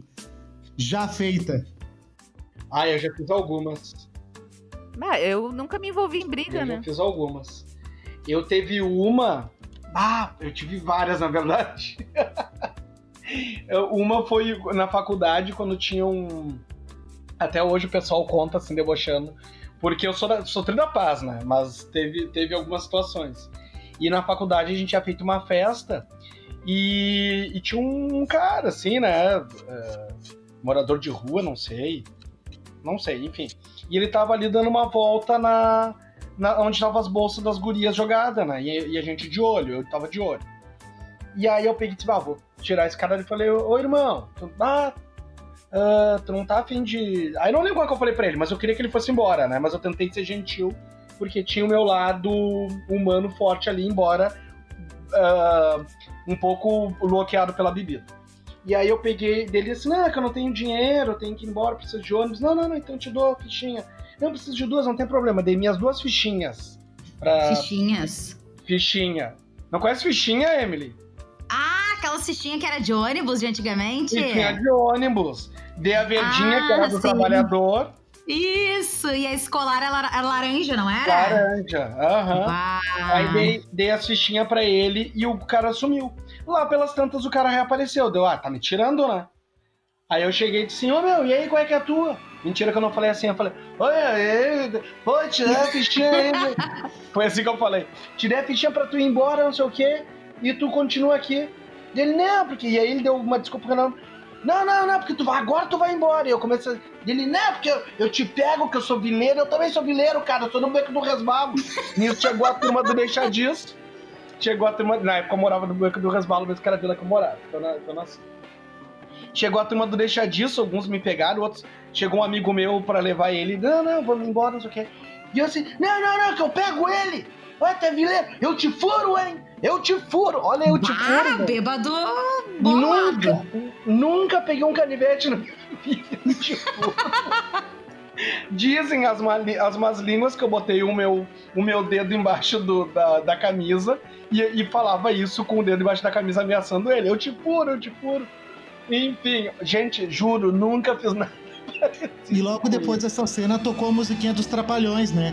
já feita? Ah, eu já fiz algumas. Ah, eu nunca me envolvi em briga, Eu né? já fiz algumas. Eu teve uma. Ah, eu tive várias, na verdade. Eu- uma foi na faculdade, quando tinha um. Até hoje o pessoal conta assim, debochando. Porque eu sou, da, sou da paz, né? Mas teve, teve algumas situações. E na faculdade a gente tinha feito uma festa e, e tinha um cara, assim, né? é, morador de rua, não sei. Não sei, enfim. E ele tava ali dando uma volta na, na onde estavam as bolsas das gurias jogadas, né? E, e a gente de olho, eu tava de olho. E aí eu peguei e disse, ah, vou tirar esse cara e falei, ô irmão, tu, ah, ah, tu não tá afim de. Aí não lembro qual que eu falei pra ele, mas eu queria que ele fosse embora, né? Mas eu tentei ser gentil, porque tinha o meu lado humano forte ali, embora ah, um pouco bloqueado pela bebida. E aí eu peguei dele assim, não, é que eu não tenho dinheiro, eu tenho que ir embora, preciso de ônibus. Não, não, não, então eu te dou a fichinha. Não, eu preciso de duas, não tem problema. Dei minhas duas fichinhas. Pra Fichinhas. fichinha. Não conhece fichinha, Emily? Ah, aquela fichinha que era de ônibus de antigamente? Fichinha de ônibus. Dei a verdinha, que era Ah, do sim. trabalhador. Isso, e a escolar era, laranja, não era? Laranja. Aham. Uau. Aí dei, dei as fichinhas pra ele e o cara sumiu. Lá pelas tantas o cara reapareceu. Deu, ah, tá me tirando, né? Aí eu cheguei e disse, ô meu, e aí qual é que é a tua? Mentira que eu não falei assim, eu falei, oi, pô, tirei a fichinha aí. meu." Foi assim que eu falei. Tirei a fichinha pra tu ir embora, não sei o quê, e tu continua aqui. Ele, não, porque. E aí ele deu uma desculpa que não. Não, não, não, porque tu vai, agora tu vai embora. E eu comecei. a- Ele, não, porque eu, eu te pego, que eu sou vileiro, eu também sou vileiro, cara, eu tô no beco do resbalo. Nisso chegou a turma do Deixa disso. Chegou a turma. Na época eu morava no beco do resbalo, mesmo que era a vila que eu morava. Eu, na- eu nasci. Chegou a turma do Deixa disso, alguns me pegaram, outros. Chegou um amigo meu pra levar ele. Não, não, vamos embora, não sei o quê. E eu assim, não, não, não, que eu pego ele! Olha, tu é vileiro, eu te furo, hein? Eu te furo! Olha, eu te furo! Ah, bêbado Nunca, nunca peguei um canivete na minha vida. Tipo, dizem as, mali- as más línguas que eu botei o meu, o meu dedo embaixo do- da, da camisa e, e falava isso com o dedo embaixo da camisa ameaçando ele. Eu te furo, eu te furo. Enfim, gente, juro, nunca fiz nada. E logo depois dessa cena tocou a musiquinha dos Trapalhões, né?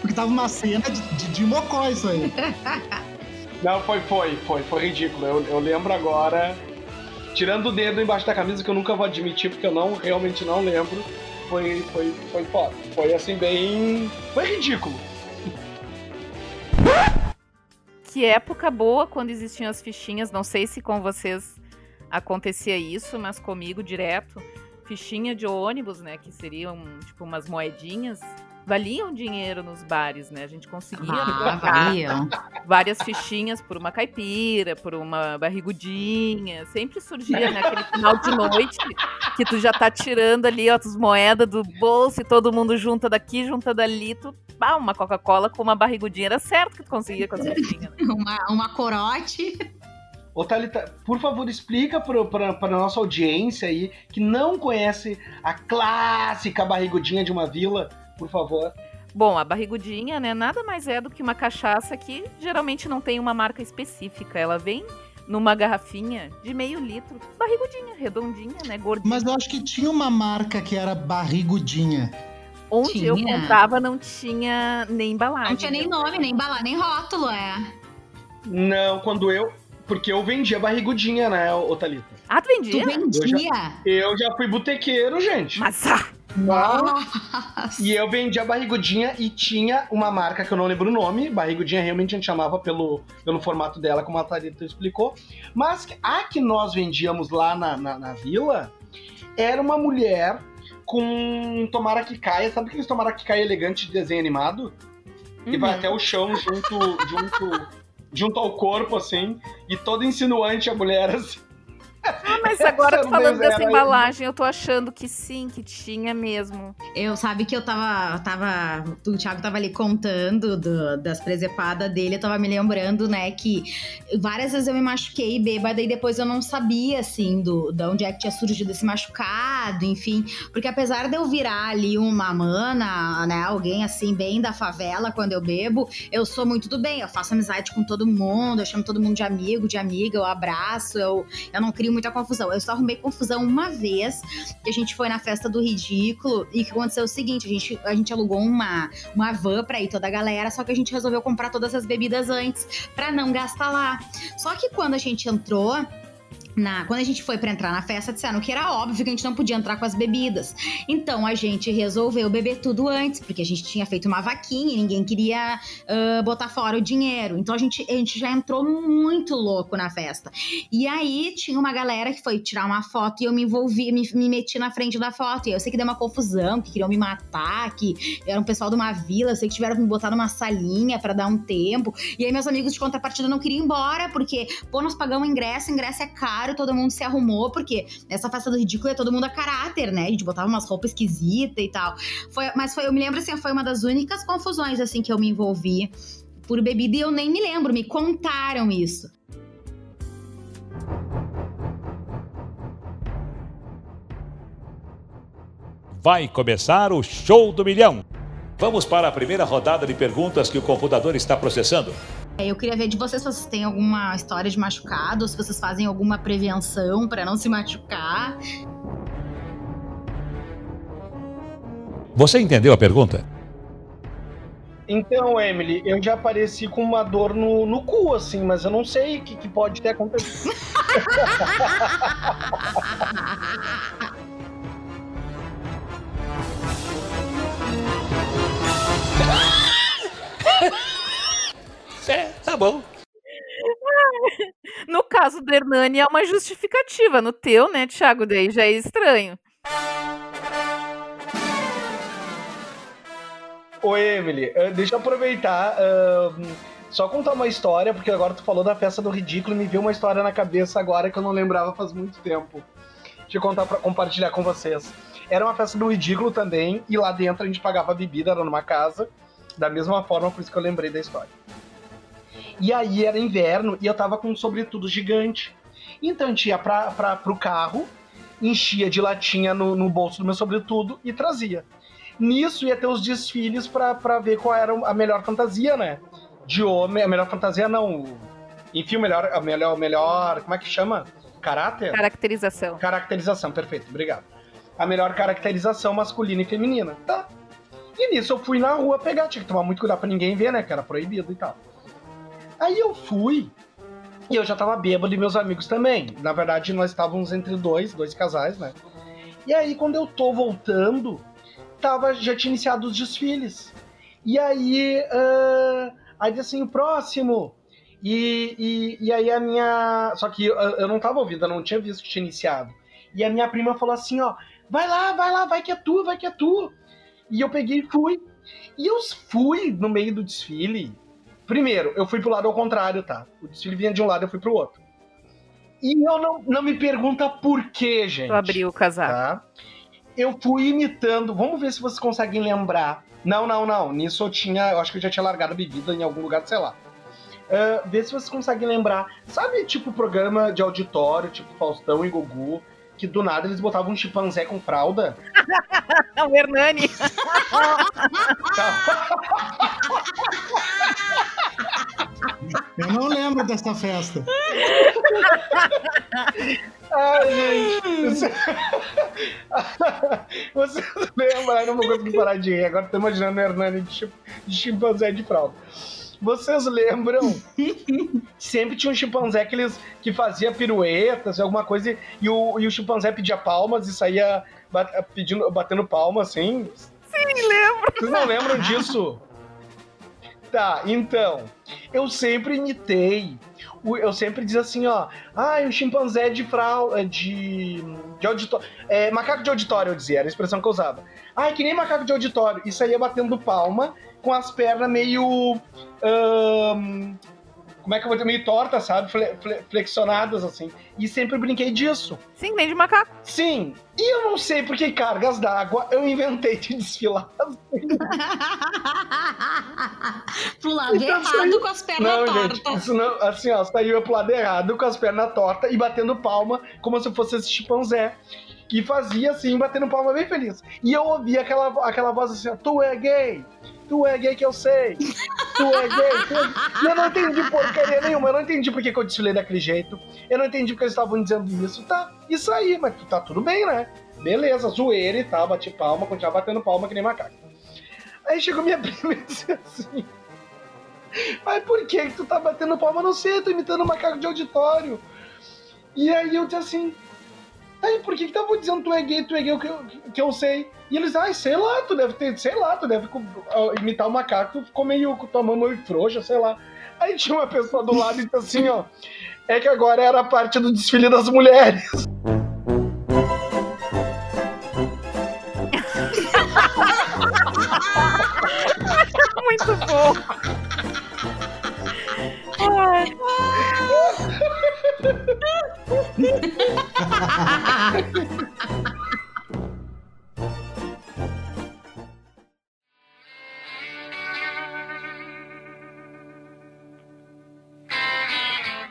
Porque tava uma cena de, de, de mocó isso aí. Não, foi, foi, foi, foi ridículo. Eu, eu lembro agora, tirando o dedo embaixo da camisa, que eu nunca vou admitir, porque eu não, realmente não lembro, foi, foi, foi foda. Foi assim, bem. Foi ridículo. Que época boa quando existiam as fichinhas. Não sei se com vocês acontecia isso, mas comigo direto. Fichinha de ônibus, né? Que seriam tipo umas moedinhas. Valiam dinheiro nos bares, né? A gente conseguia Ah, várias fichinhas por uma caipira, por uma barrigudinha. Sempre surgia, né? Aquele final de noite que tu já tá tirando ali, ó, as moedas do bolso e todo mundo junta daqui, junta dali. Tu, ah, uma Coca-Cola com uma barrigudinha. Era certo que tu conseguia com as fichinhas. né? Uma, uma corote. Ô, Thalita, por favor, explica pra, pra nossa audiência aí que não conhece a clássica barrigudinha de uma vila, por favor. Bom, a barrigudinha, né, nada mais é do que uma cachaça que geralmente não tem uma marca específica. Ela vem numa garrafinha de meio litro. Barrigudinha, redondinha, né, gordinha. Mas eu acho que tinha uma marca que era barrigudinha. Onde eu Tinha. comprava não tinha nem embalagem. Não tinha nem nome, nem bala, nem rótulo, é. Não, quando eu. Porque eu vendia barrigudinha, né, ô Thalita? Ah, tu vendia? Tu vendia? Eu já fui botequeiro, gente. Mas, ah, Nossa. E eu vendia barrigudinha e tinha uma marca que eu não lembro o nome. Barrigudinha realmente a gente chamava pelo, pelo formato dela, como a Thalita explicou. Mas a que nós vendíamos lá na, na, na vila era uma mulher com um tomara que caia. Sabe aqueles tomara que caia elegante de desenho animado? Que vai Uhum. até o chão junto, junto, junto ao corpo, assim. E todo insinuante a mulher, assim. Ah, mas agora Essa falando dessa embalagem, eu tô achando que sim, que tinha mesmo. Eu sabe que eu tava. tava o Thiago tava ali contando do- das presepadas dele, eu tava me lembrando, né, que várias vezes eu me machuquei bêbada e depois eu não sabia, assim, do, de onde é que tinha surgido esse machucado, enfim. Porque apesar de eu virar ali uma mana, né, alguém assim, bem da favela quando eu bebo, eu sou muito do bem, eu faço amizade com todo mundo, eu chamo todo mundo de amigo, de amiga, eu abraço, eu, eu não crio muita confusão. Eu só arrumei confusão uma vez, que a gente foi na festa do ridículo e que aconteceu o seguinte: a gente, a gente alugou uma, uma van pra ir toda a galera, só que a gente resolveu comprar todas as bebidas antes pra não gastar lá. Só que quando a gente entrou. Na, quando a gente foi pra entrar na festa, disseram que era óbvio que a gente não podia entrar com as bebidas. Então a gente resolveu beber tudo antes, porque a gente tinha feito uma vaquinha e ninguém queria ah, botar fora o dinheiro. Então a gente, a gente já entrou muito louco na festa. E aí tinha uma galera que foi tirar uma foto e eu me envolvi, me, me meti na frente da foto. E eu sei que deu uma confusão, que queriam me matar, que era um pessoal de uma vila, eu sei que tiveram que me botar numa salinha pra dar um tempo. E aí meus amigos de contrapartida não queriam ir embora, porque, pô, nós pagamos ingresso, ingresso é caro, todo mundo se arrumou, porque nessa festa do ridículo é todo mundo a caráter, né? A gente botava umas roupas esquisitas e tal. Foi, mas foi, eu me lembro assim, foi uma das únicas confusões assim que eu me envolvi por bebida e eu nem me lembro, me contaram isso. Vai começar o Show do Milhão. Vamos para a primeira rodada de perguntas que o computador está processando. É, Eu queria ver de vocês se vocês têm alguma história de machucado, se vocês fazem alguma prevenção pra não se machucar. Você entendeu a pergunta? Então, Emily, eu já apareci com uma dor no, no cu, assim, mas eu não sei o que, que pode ter acontecido. tá bom. No caso do Hernani é uma justificativa. No teu, né, Thiago? Daí já é estranho. Ô, Emily, eh, deixa eu aproveitar. ahn, só contar uma história, porque agora tu falou da festa do ridículo e me veio uma história na cabeça agora que eu não lembrava faz muito tempo. Deixa eu contar pra compartilhar com vocês. Era uma festa do ridículo também, e lá dentro a gente pagava bebida, era numa casa, da mesma forma, por isso que eu lembrei da história. E aí era inverno e eu tava com um sobretudo gigante. Então a gente ia pra, pra, pro carro, enchia de latinha no, no bolso do meu sobretudo e trazia. Nisso ia ter os desfiles pra, pra ver qual era a melhor fantasia, né? De homem, a melhor fantasia não. Enfim, o melhor, a melhor, o melhor. Como é que chama? Caráter? Caracterização. Caracterização, perfeito, obrigado. A melhor caracterização masculina e feminina. Tá. E nisso eu fui na rua pegar, tinha que tomar muito cuidado pra ninguém ver, né? Que era proibido e tal. Aí eu fui, e eu já tava bêbado e meus amigos também. Na verdade, nós estávamos entre dois, dois casais, né? E aí, quando eu tô voltando, tava, já tinha iniciado os desfiles. E aí, ah, aí assim, o próximo. E, e, e aí a minha. Só que eu, eu não tava ouvindo, eu não tinha visto que tinha iniciado. E a minha prima falou assim, ó, vai lá, vai lá, vai que é tu, vai que é tu. E eu peguei e fui. E eu fui no meio do desfile. Primeiro, eu fui pro lado ao contrário, tá? O desfile vinha de um lado, eu fui pro outro. E eu não, não me pergunta por quê, gente. Tu abriu o casaco. Tá? Eu fui imitando. Vamos ver se vocês conseguem lembrar. Não, não, não. Nisso eu tinha. Eu acho que eu já tinha largado a bebida em algum lugar, sei lá. Ah, vê se vocês conseguem lembrar. Sabe, tipo, programa de auditório, tipo Faustão e Gugu, que do nada eles botavam um chimpanzé com fralda? o Hernani. Eu não lembro dessa festa. Ai, gente. Você... Vocês lembram? Eu não vou conseguir parar de rir. Agora tô imaginando o Hernani de, chim- de chimpanzé de fralda. Vocês lembram? Sempre tinha um chimpanzé que, eles, que fazia piruetas, alguma coisa, e- o, e o chimpanzé pedia palmas e saía bat- pedindo, batendo palmas, assim. Sim, lembro. Vocês não lembram disso? Tá, então, eu sempre imitei eu sempre dizia assim, ó. Ah, o chimpanzé de frau, é de, de auditório. É, macaco de auditório, eu dizia, era a expressão que eu usava. Ah, que nem macaco de auditório. E saía batendo palma com as pernas meio. ahn, como é que eu vou dizer? Meio tortas, sabe? Fle- fle- flexionadas, assim. E sempre brinquei disso. Sim, nem de macaco. Sim. E eu não sei por que cargas d'água eu inventei de desfilar. Pro lado Então, errado saiu- com as pernas Não, tortas. gente, isso não, assim, ó, saiu pro lado errado, com as pernas tortas e batendo palma, como se fosse esse chimpanzé. Que fazia assim, batendo palma bem feliz. E eu ouvia aquela, aquela voz assim, tu é gay, tu é gay que eu sei, tu é gay. Tu é... E eu não entendi porcaria nenhuma, eu não entendi por que, eu desfilei daquele jeito, eu não entendi porque eles estavam dizendo isso. Tá, isso aí, mas tá tudo bem, né? Beleza, zoeira e tal, bati palma, continuava batendo palma que nem macaco. Aí chegou minha prima e disse assim. Mas por que que tu tá batendo palma? Eu Não sei, eu tô imitando um macaco de auditório. E aí eu disse assim, aí por que que tava dizendo tu é gay, tu é gay, que eu, que eu sei? E eles, ai, sei lá, tu deve ter, sei lá, tu deve imitar o macaco, tu ficou meio com tua mão meio frouxa, sei lá. Aí tinha uma pessoa do lado e disse assim, ó, é que agora era a parte do desfile das mulheres. Muito bom. Ai.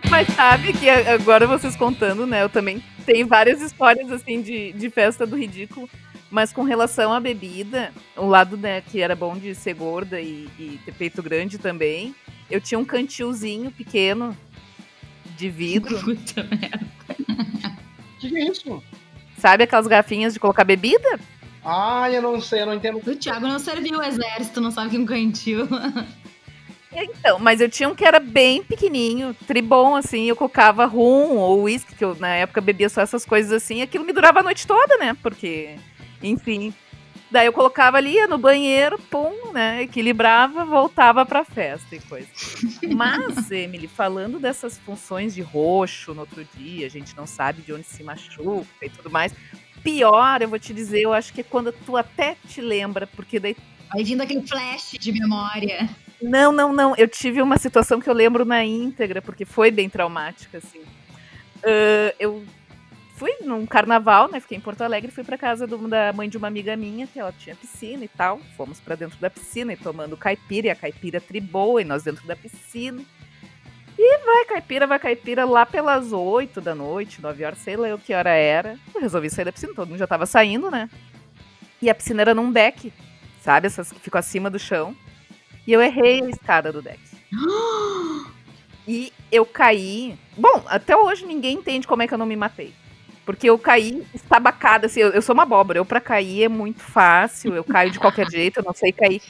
Mas sabe que agora vocês contando, né? Eu também tenho várias histórias assim de, de festa do ridículo. Mas com relação à bebida, o lado né, que era bom de ser gorda e, e ter peito grande também, eu tinha um cantilzinho pequeno de vidro. Puta merda. Que que é isso? Sabe aquelas garrafinhas de colocar bebida? Ah, eu não sei, eu não entendo. O Thiago não serviu o exército, não sabe que é um cantil. Então, mas eu tinha um que era bem pequenininho, tribom, assim, eu colocava rum ou uísque, que eu na época bebia só essas coisas assim, e aquilo me durava a noite toda, né? Porque, enfim. Daí eu colocava ali, ia no banheiro, pum, né? Equilibrava, voltava pra festa e coisa. Mas, Emily, falando dessas funções de roxo no outro dia, a gente não sabe de onde se machuca e tudo mais. Pior, eu vou te dizer, eu acho que é quando tu até te lembra, porque daí Aí vindo aquele flash de memória. não, não, não. Eu tive uma situação que eu lembro na íntegra, porque foi bem traumática, assim. Ah, eu fui num carnaval, né? Fiquei em Porto Alegre, fui pra casa do- da mãe de uma amiga minha, que ela tinha piscina e tal. Fomos pra dentro da piscina e tomando caipira, e a caipira tribou, e nós dentro da piscina. E vai caipira, vai caipira, lá pelas 8 da noite, 9 horas, sei lá eu que hora era. Eu resolvi sair da piscina, todo mundo já tava saindo, né? E a piscina era num deck, sabe? Essas que ficam acima do chão. E eu errei a escada do deck. E eu caí. Bom, até hoje ninguém entende como é que eu não me matei. Porque eu caí estabacada, assim, eu, eu sou uma abóbora. Eu pra cair é muito fácil, eu caio de qualquer jeito, eu não sei cair.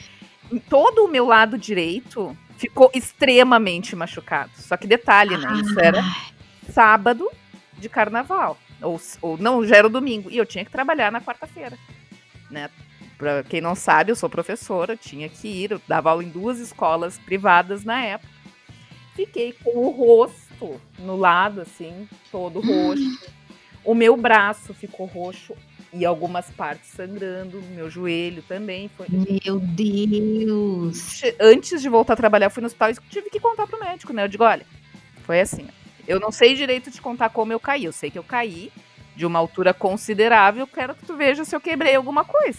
Todo o meu lado direito ficou extremamente machucado. Só que detalhe, né? Isso era sábado de carnaval. Ou, ou não, já era o domingo. E eu tinha que trabalhar na quarta-feira. Né? Pra quem não sabe, eu sou professora, tinha que ir. Eu dava aula em duas escolas privadas na época. Fiquei com o rosto no lado, assim, todo roxo. O meu braço ficou roxo e algumas partes sangrando. Meu joelho também foi. Meu Deus. Antes de voltar a trabalhar, eu fui no hospital e tive que contar pro médico, né? Eu digo, olha, foi assim. ó. Eu não sei direito de contar como eu caí. Eu sei que eu caí de uma altura considerável. Quero que tu veja se eu quebrei alguma coisa.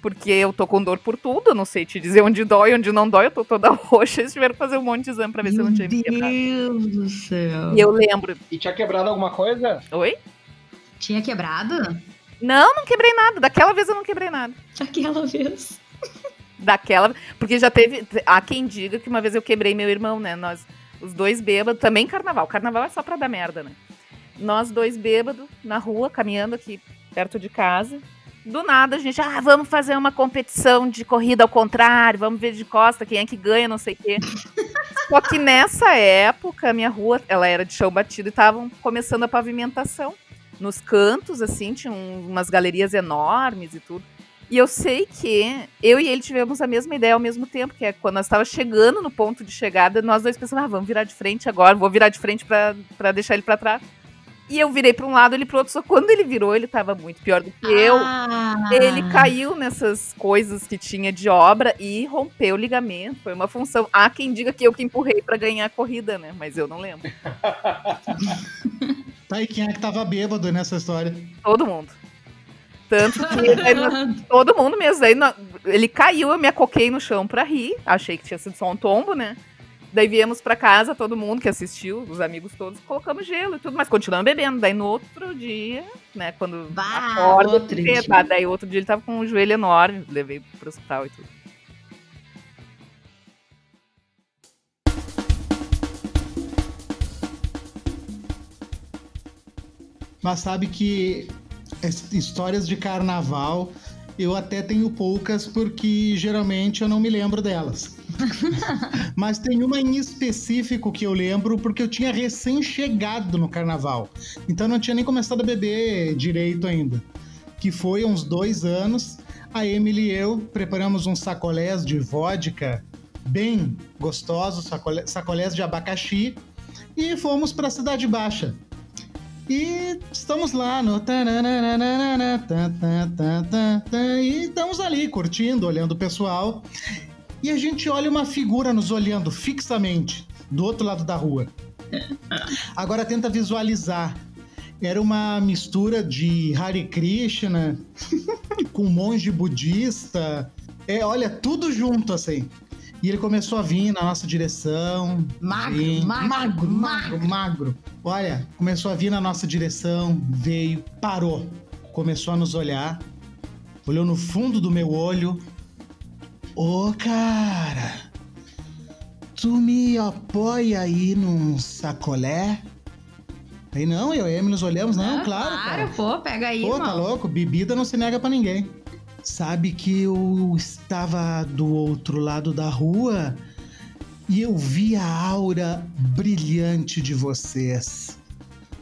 Porque eu tô com dor por tudo, eu não sei te dizer onde dói, onde não dói, eu tô toda roxa. Eles tiveram que fazer um monte de exame pra ver se eu não tinha me quebrado. Deus do céu. E eu lembro. E tinha quebrado alguma coisa? Oi? Tinha quebrado? Não, não quebrei nada. Daquela vez eu não quebrei nada. Aquela vez. Daquela. Porque já teve. Há quem diga que uma vez eu quebrei meu irmão, né? Nós, os dois bêbados, também carnaval. Carnaval é só pra dar merda, né? Nós dois bêbados, na rua, caminhando aqui perto de casa. Do nada, a gente, ah, vamos fazer uma competição de corrida ao contrário, vamos ver de costa quem é que ganha, não sei o quê. Só que nessa época, a minha rua, ela era de chão batido e estavam começando a pavimentação. Nos cantos, assim, tinha um- umas galerias enormes e tudo. E eu sei que eu e ele tivemos a mesma ideia ao mesmo tempo, que é quando nós estávamos chegando no ponto de chegada, nós dois pensamos, ah, vamos virar de frente agora, vou virar de frente para deixar ele para trás. E eu virei para um lado, ele pro outro. Só quando ele virou, ele tava muito pior do que eu. Ah. Ele caiu nessas coisas que tinha de obra e rompeu o ligamento. Foi uma função. Há quem diga que eu que empurrei para ganhar a corrida, né? Mas eu não lembro. Tá, e quem é que tava bêbado nessa história? Todo mundo. Tanto que todo mundo mesmo. Daí ele caiu, eu me acoquei no chão pra rir. Achei que tinha sido só um tombo, né? Daí viemos pra casa, todo mundo que assistiu, os amigos todos, colocamos gelo e tudo, mas continuamos bebendo. Daí no outro dia, né, quando Bah, acorda, outro dia. daí outro dia ele tava com um joelho enorme, levei pro hospital e tudo. Mas sabe que histórias de carnaval eu até tenho poucas porque geralmente eu não me lembro delas. Mas tem uma em específico que eu lembro porque eu tinha recém-chegado no carnaval. Então eu não tinha nem começado a beber direito ainda. Que foi uns dois anos. A Emily e eu preparamos uns sacolés de vodka bem gostosos, sacolé- sacolés de abacaxi, e fomos para a Cidade Baixa. E estamos lá no. E estamos ali curtindo, olhando o pessoal. E a gente olha uma figura nos olhando fixamente do outro lado da rua. Agora tenta visualizar. Era uma mistura de Hare Krishna com monge budista. É, olha, tudo junto assim. E ele começou a vir na nossa direção. Magro, Vem- magro, magro, magro, magro. Olha, começou a vir na nossa direção, veio, parou. Começou a nos olhar, olhou no fundo do meu olho. Ô, cara, tu me apoia aí num sacolé? Aí não, eu e a Emily nos olhamos, não, Ah, claro, cara. pô, pega aí, Pô, tá irmão. louco? Bebida não se nega pra ninguém. Sabe que eu estava do outro lado da rua e eu vi a aura brilhante de vocês.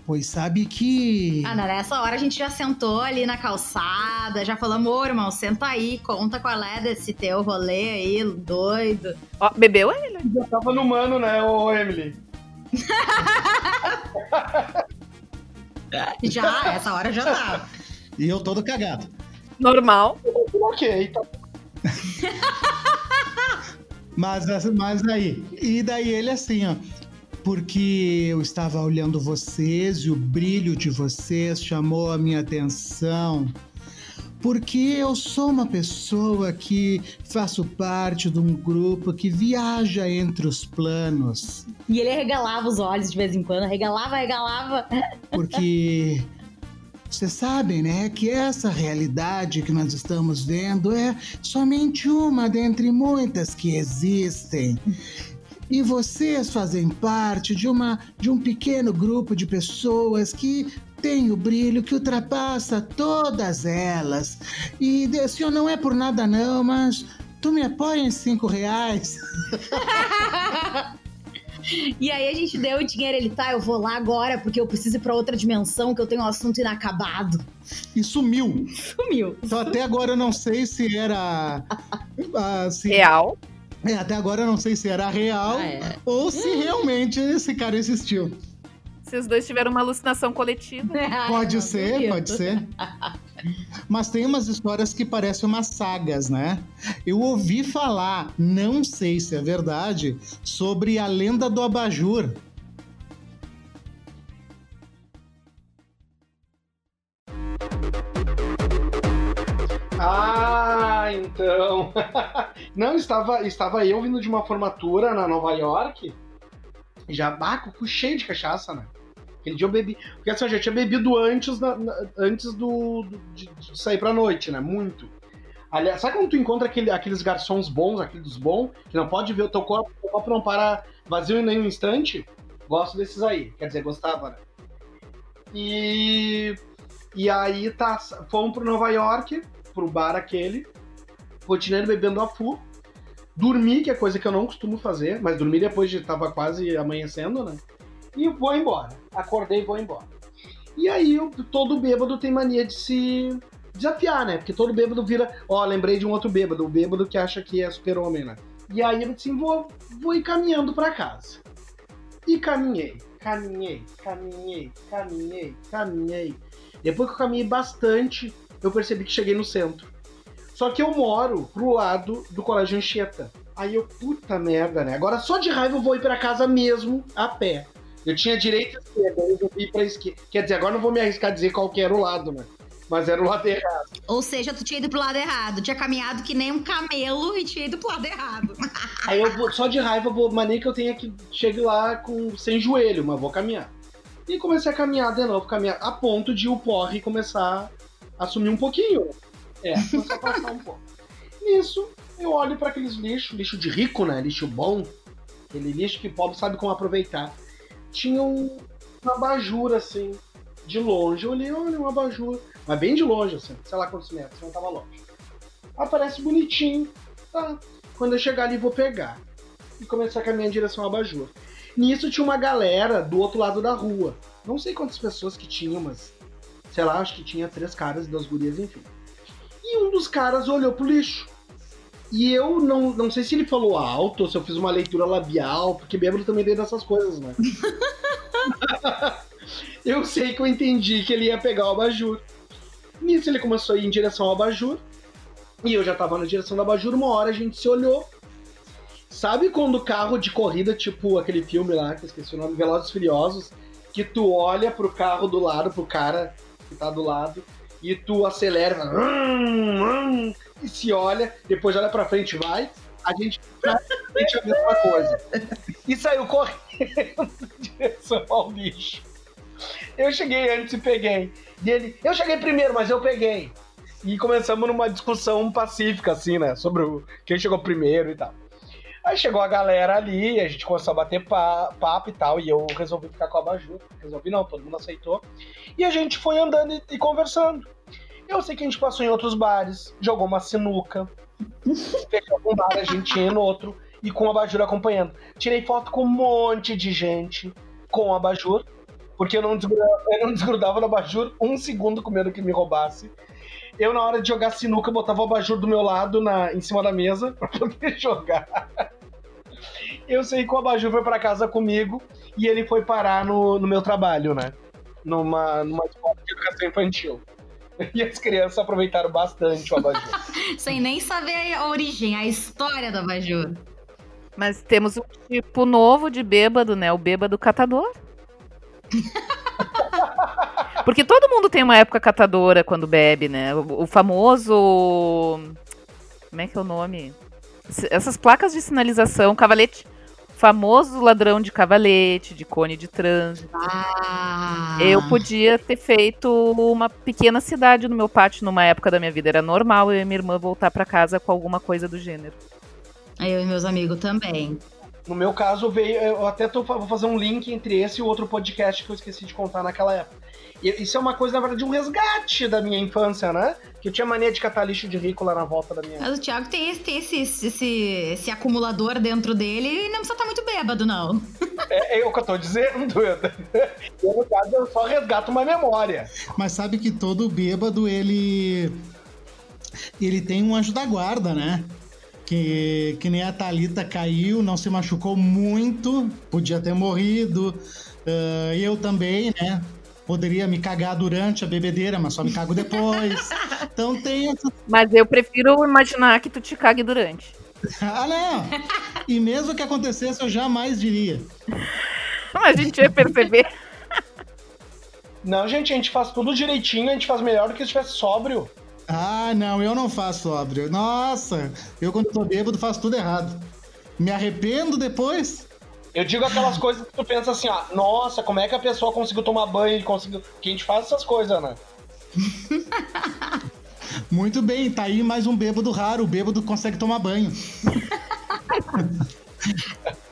Pois sabe que. Ah, não, nessa hora a gente já sentou ali na calçada, já falamos, ô irmão, senta aí, conta qual é desse teu rolê aí, doido. Ó, bebeu ele? Já tava no mano, né, ô Emily? Já, essa hora já tava. E eu todo cagado. Normal. Ok, tá. Mas, mas aí. E daí ele assim, ó. Porque eu estava olhando vocês e o brilho de vocês chamou a minha atenção. Porque eu sou uma pessoa que faço parte de um grupo que viaja entre os planos. E ele regalava os olhos de vez em quando, regalava, regalava. Porque vocês sabem, né, que essa realidade que nós estamos vendo é somente uma dentre muitas que existem. E vocês fazem parte de uma de um pequeno grupo de pessoas que tem o brilho que ultrapassa todas elas. E senhor não é por nada não, mas tu me apoia em cinco reais? E aí a gente deu o dinheiro, ele tá, eu vou lá agora porque eu preciso ir pra outra dimensão, que eu tenho um assunto inacabado. E sumiu. Sumiu. Então até agora eu não sei se era ah, se- Real. É, até agora eu não sei se era real Ah, é. ou se realmente esse cara existiu. Vocês dois tiveram uma alucinação coletiva. Pode Não ser, pode ser. Mas tem umas histórias que parecem umas sagas, né? Eu ouvi falar, não sei se é verdade, sobre a lenda do abajur. Ah, então. Não, estava, estava eu vindo de uma formatura na Nova York. Já, ah, com o cu cheio de cachaça, né? Aquele dia eu bebi. Porque assim, eu já tinha bebido antes, na- na- antes do, do- de, de sair pra noite, né? Muito. Aliás, sabe quando tu encontra aquele- aqueles garçons bons, aqueles bons, que não pode ver o teu copo, o copo não para vazio em nenhum instante? Gosto desses aí. Quer dizer, gostava, né? E. E aí tá, fomos pro Nova York, pro bar aquele, continuei bebendo a fu, dormi, que é coisa que eu não costumo fazer, mas dormi depois de tava quase amanhecendo, né? E vou embora. Acordei e vou embora. E aí, todo bêbado tem mania de se desafiar, né? Porque todo bêbado vira. Ó, lembrei de um outro bêbado, o bêbado que acha que é super-homem, né? E aí eu disse, vou, vou ir caminhando pra casa. E caminhei, caminhei, caminhei, caminhei, caminhei. Depois que eu caminhei bastante, eu percebi que cheguei no centro. Só que eu moro pro lado do Colégio Anchieta. Aí eu, puta merda, né? Agora só de raiva eu vou ir pra casa mesmo, a pé. Eu tinha direita e esquerda, eu resolvi pra esquerda. Quer dizer, agora não vou me arriscar a dizer qual que era o lado, né? Mas era o lado errado. Ou seja, tu tinha ido pro lado errado. Tinha caminhado que nem um camelo e tinha ido pro lado errado. Aí eu vou, só de raiva, vou, mania que eu tenha que chegue lá com sem joelho, mas vou caminhar. E comecei a caminhar de novo, caminhar a ponto de o porre começar a sumir um pouquinho. É, começou a passar um pouco. Nisso, eu olho para aqueles lixos, lixo de rico, né? Lixo bom. Aquele lixo que o pobre sabe como aproveitar. Tinha um, uma abajur, assim, de longe. Eu olhei, olha, um abajur. Mas bem de longe, assim, sei lá quantos metros, não tava longe. Aparece bonitinho. Tá. Quando eu chegar ali, vou pegar. E começar a caminhar em direção ao abajur. Nisso tinha uma galera do outro lado da rua. Não sei quantas pessoas que tinham, mas. Sei lá, acho que tinha três caras e duas gurias, enfim. E um dos caras olhou pro lixo. E eu não, não sei se ele falou alto ou se eu fiz uma leitura labial, porque bêbado também veio dessas coisas, né? eu sei que eu entendi que ele ia pegar o abajur. Nisso ele começou a ir em direção ao abajur. E eu já tava na direção do abajur, uma hora a gente se olhou. Sabe quando o carro de corrida, tipo aquele filme lá, que eu esqueci o nome, Velozes e Furiosos, que tu olha pro carro do lado, pro cara que tá do lado, e tu acelera, hum, hum, e se olha, depois olha pra frente e vai, a gente faz a mesma coisa. E saiu correndo em direção ao bicho. Eu cheguei antes e peguei. Dele, eu cheguei primeiro, mas eu peguei. E começamos numa discussão pacífica, assim, né? Sobre o, quem chegou primeiro e tal. Aí chegou a galera ali, a gente começou a bater pa papo e tal, e eu resolvi ficar com a Baju. Resolvi não, todo mundo aceitou. E a gente foi andando e, e conversando. Eu sei que a gente passou em outros bares, jogou uma sinuca, fechou um bar, a gente ia no outro, e com a Bajur acompanhando. Tirei foto com um monte de gente com a Bajur, porque eu não desgrudava, eu não desgrudava da Bajur um segundo com medo que me roubasse. Eu, na hora de jogar sinuca, botava o abajur do meu lado na, em cima da mesa pra poder jogar. Eu sei que o abajur foi pra casa comigo e ele foi parar no, no meu trabalho, né? Numa, numa escola de educação infantil. E as crianças aproveitaram bastante o abajur. Sem nem saber a origem, a história do abajur. Mas temos um tipo novo de bêbado, né? O bêbado catador. Porque todo mundo tem uma época catadora quando bebe, né? O, o famoso. Como é que é o nome? Essas placas de sinalização, cavalete. Famoso ladrão de cavalete, de cone de trânsito. Ah. Eu podia ter feito uma pequena cidade no meu pátio numa época da minha vida. Era normal eu e minha irmã voltar para casa com alguma coisa do gênero. Eu e meus amigos também. No meu caso, veio. Eu até tô, vou fazer um link entre esse e o outro podcast que eu esqueci de contar naquela época. Isso é uma coisa, na verdade, um resgate da minha infância, né? Que eu tinha mania de catar lixo de rico lá na volta da minha. Mas o Thiago tem esse, tem esse, esse, esse acumulador dentro dele e não precisa estar muito bêbado, não. É, é o que eu tô dizendo. Eu, no caso, eu só resgato uma memória. Mas sabe que todo bêbado, ele. Ele tem um anjo da guarda, né? Que, que nem a Thalita caiu, não se machucou muito, podia ter morrido. Uh, eu também, né? Poderia me cagar durante a bebedeira, mas só me cago depois. então tem essa... Mas eu prefiro imaginar que tu te cague durante. ah, não! E mesmo que acontecesse, eu jamais diria. a gente vai perceber. Não, gente, a gente faz tudo direitinho, a gente faz melhor do que se estivesse sóbrio. Ah, não, eu não faço sóbrio. Nossa, eu quando tô bêbado faço tudo errado. Me arrependo depois. Eu digo aquelas coisas que tu pensa assim, ó, nossa, como é que a pessoa conseguiu tomar banho e conseguiu. Que a gente faz essas coisas, né? Muito bem, tá aí mais um bêbado raro. O bêbado consegue tomar banho.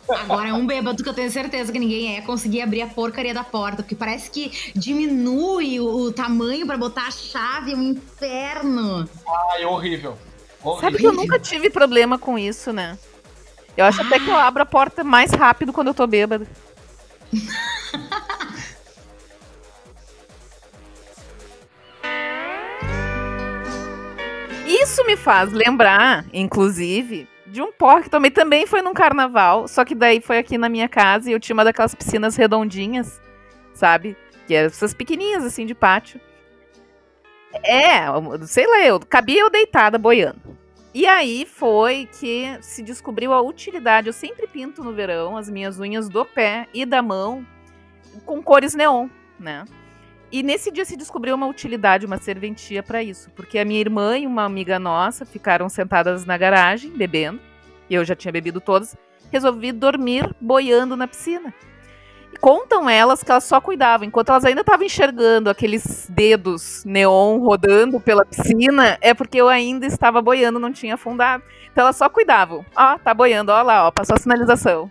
Agora é um bêbado que eu tenho certeza que ninguém é conseguir abrir a porcaria da porta, porque parece que diminui o, o tamanho para botar a chave, é um inferno. Ai, horrível. horrível. Sabe que eu nunca tive problema com isso, né? Eu acho ah. até que eu abro a porta mais rápido quando eu tô bêbado. Isso me faz lembrar, inclusive, de um porre que tomei também foi num carnaval, só que daí foi aqui na minha casa e eu tinha uma daquelas piscinas redondinhas, sabe? Que é essas pequenininhas assim de pátio. É, sei lá, eu cabia eu deitada boiando. E aí foi que se descobriu a utilidade. Eu sempre pinto no verão as minhas unhas do pé e da mão com cores neon, né? E nesse dia se descobriu uma utilidade, uma serventia para isso, porque a minha irmã e uma amiga nossa ficaram sentadas na garagem bebendo, e eu já tinha bebido todas, resolvi dormir boiando na piscina. Contam elas que elas só cuidavam, enquanto elas ainda estavam enxergando aqueles dedos neon rodando pela piscina, é porque eu ainda estava boiando, não tinha afundado. Então elas só cuidavam. Ó, tá boiando, ó lá, ó, passou a sinalização.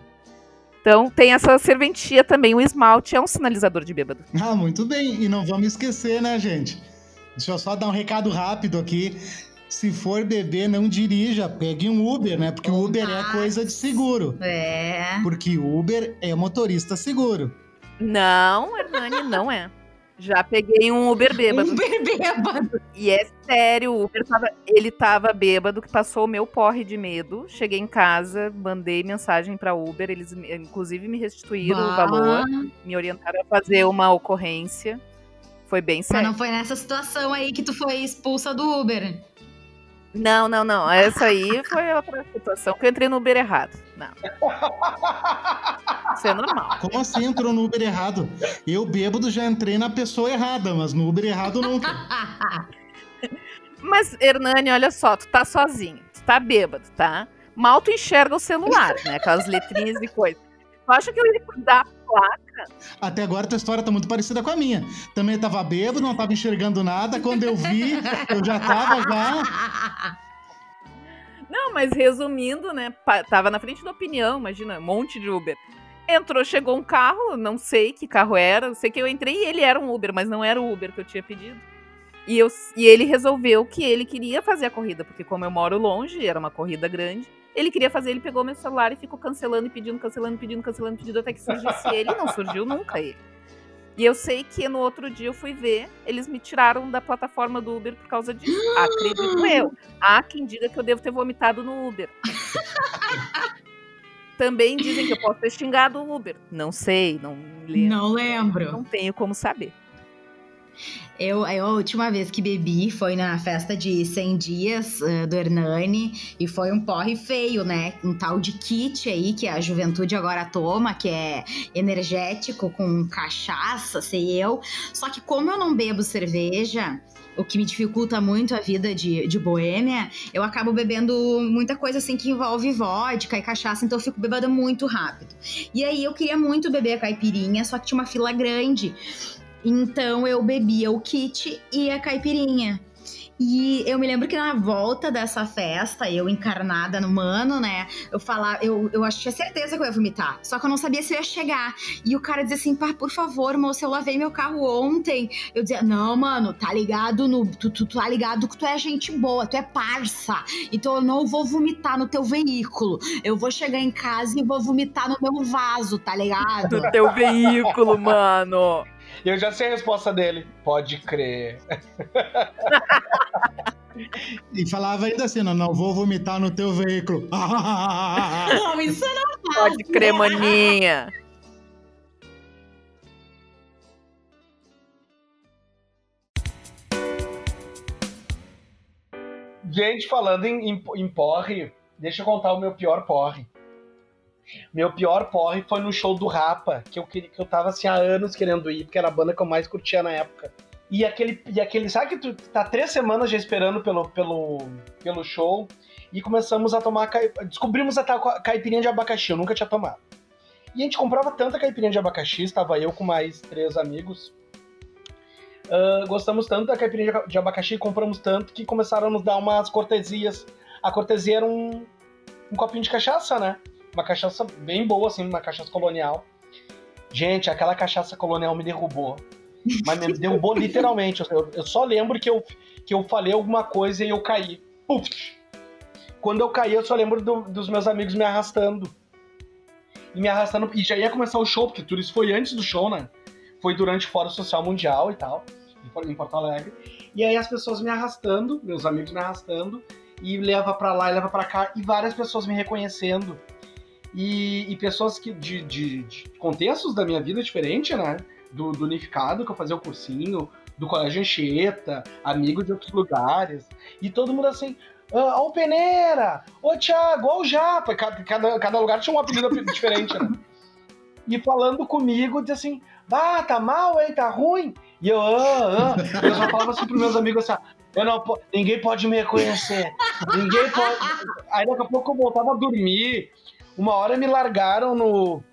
Então tem essa serventia também. O esmalte é um sinalizador de bêbado. Ah, muito bem. E não vamos esquecer, né, gente? Deixa eu só dar um recado rápido aqui. Se for beber, não dirija, pegue um Uber, né? Porque o Uber é coisa de seguro. É. Porque Uber é motorista seguro. Não, Hernani, não é. Já peguei um Uber bêbado. Uber bêbado. E é sério, o Uber tava, ele tava bêbado, que passou o meu porre de medo. Cheguei em casa, mandei mensagem pra Uber, eles inclusive me restituíram bah. o valor, me orientaram a fazer uma ocorrência. Foi bem sério. Mas não foi nessa situação aí que tu foi expulsa do Uber. Não, não, não. Essa aí foi outra situação que eu entrei no Uber errado. Não. Isso é normal. Como assim entrou no Uber errado? Eu, bêbado, já entrei na pessoa errada, mas no Uber errado nunca. mas, Hernani, olha só, tu tá sozinho, tu tá bêbado, tá? Mal tu enxerga o celular, né? Aquelas letrinhas e coisas. Tu acha que eu ia cuidar da placa? Até agora tua história tá muito parecida com a minha. Também tava bêbado, não tava enxergando nada. Quando eu vi, eu já tava já. Não, mas resumindo, né? Tava na frente da opinião, imagina, um monte de Uber. Entrou, chegou um carro, não sei que carro era, sei que eu entrei e ele era um Uber, mas não era o Uber que eu tinha pedido. E, eu, e ele resolveu que ele queria fazer a corrida, porque como eu moro longe, era uma corrida grande, ele queria fazer, ele pegou meu celular e ficou cancelando e pedindo, cancelando, pedindo, cancelando, pedindo, até que surgisse ele. Não surgiu nunca ele. E eu sei que no outro dia eu fui ver, eles me tiraram da plataforma do Uber por causa disso. Acredito eu. Há quem diga que eu devo ter vomitado no Uber. Também dizem que eu posso ter xingado o Uber. Não sei, não lembro. Não lembro. Não tenho como saber. Eu, eu, a última vez que bebi foi na festa de 100 dias uh, do Hernani e foi um porre feio, né? Um tal de kit aí que a juventude agora toma, que é energético com cachaça, sei eu. Só que como eu não bebo cerveja, o que me dificulta muito a vida de, de boêmia, eu acabo bebendo muita coisa assim que envolve vodka e cachaça, então eu fico bebendo muito rápido. E aí eu queria muito beber a caipirinha, só que tinha uma fila grande. Então eu bebia o kit e a caipirinha. E eu me lembro que na volta dessa festa, eu encarnada no mano, né? Eu falava, eu, eu tinha certeza que eu ia vomitar. Só que eu não sabia se eu ia chegar. E o cara dizia assim: pá, por favor, moço, eu lavei meu carro ontem. Eu dizia, não, mano, tá ligado no. Tu, tu, tu tá ligado que tu é gente boa, tu é parça. Então eu não vou vomitar no teu veículo. Eu vou chegar em casa e vou vomitar no meu vaso, tá ligado? No teu veículo, mano. Eu já sei a resposta dele. Pode crer. E falava ainda assim, não, não vou vomitar no teu veículo. não, isso não Pode crer, maninha. Gente, falando em, em, em porre, deixa eu contar o meu pior porre. Meu pior porre foi no show do Rapa, que eu, que eu tava assim há anos querendo ir, porque era a banda que eu mais curtia na época. E aquele, e aquele sabe que tu tá três semanas já esperando pelo, pelo, pelo show e começamos a tomar, descobrimos a caipirinha de abacaxi, eu nunca tinha tomado. E a gente comprava tanta caipirinha de abacaxi, estava eu com mais três amigos. Uh, gostamos tanto da caipirinha de abacaxi, compramos tanto que começaram a nos dar umas cortesias. A cortesia era um, um copinho de cachaça, né? Uma cachaça bem boa, assim, uma cachaça colonial. Gente, aquela cachaça colonial me derrubou. Mas me derrubou literalmente. Eu, eu, só lembro que eu, que eu falei alguma coisa e eu caí. Puf! Quando eu caí, eu só lembro do, dos meus amigos me arrastando. E me arrastando. E já ia começar o show, porque tudo isso foi antes do show, né? Foi durante o Fórum Social Mundial e tal. em Porto Alegre. E aí as pessoas me arrastando, meus amigos me arrastando, e leva para lá e leva para cá, e várias pessoas me reconhecendo. E, e pessoas que de, de, de, contextos da minha vida diferente, né? Do, do Unificado, que eu fazia o cursinho, do Colégio Anchieta, amigo de outros lugares. E todo mundo assim, ah, ó o Peneira, ô Thiago, ó Japa. Cada, cada, cada lugar tinha um apelido diferente, né? E falando comigo, diz assim, ah, tá mal, hein, tá ruim. E eu, ah, ah. Eu só falava assim pros meus amigos assim, eu não, ninguém pode me reconhecer. Ninguém pode. Aí daqui a pouco eu voltava a dormir. Uma hora me largaram no.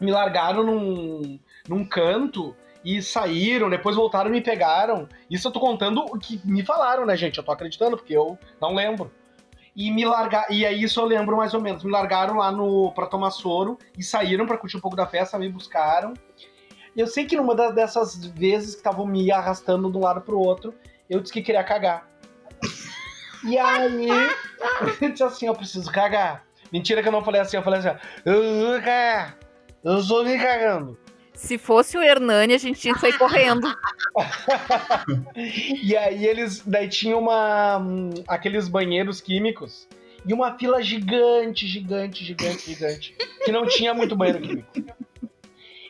Me largaram num, num canto e saíram, depois voltaram e me pegaram. Isso eu tô contando o que me falaram, né, gente? Eu tô acreditando, porque eu não lembro. E me largar. E aí isso eu lembro mais ou menos. Me largaram lá no pra tomar soro e saíram para curtir um pouco da festa, me buscaram. Eu sei que numa dessas vezes que estavam me arrastando de um lado pro outro, eu disse que queria cagar. E aí, eu disse assim: eu preciso cagar. Mentira que eu não falei assim, eu falei assim: cagar. Eu estou me cagando. Se fosse o Hernani, a gente tinha que sair correndo. e aí eles. Daí tinha uma. aqueles banheiros químicos. E uma fila gigante, gigante, gigante, gigante. Que não tinha muito banheiro químico.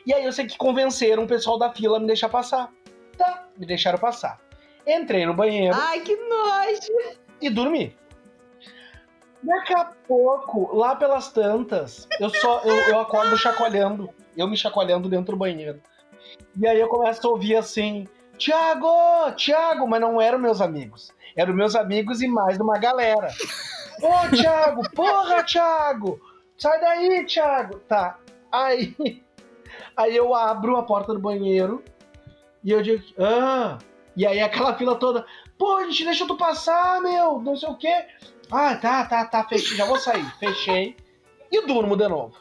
E aí eu sei que convenceram o pessoal da fila a me deixar passar. Tá, me deixaram passar. Entrei no banheiro. Ai, que nojo! E dormi. Daqui a pouco, lá pelas tantas, eu só eu, eu acordo chacoalhando. Eu me chacoalhando dentro do banheiro. E aí eu começo a ouvir assim: Tiago, Tiago, mas não eram meus amigos. Eram meus amigos e mais uma galera. Ô, Tiago, porra, Tiago! Sai daí, Tiago! Tá. Aí Aí eu abro a porta do banheiro e eu digo, ah. E aí aquela fila toda, pô, gente, deixa tu passar, meu, não sei o quê. Ah, tá, tá, tá, fechei, já vou sair. Fechei e durmo de novo.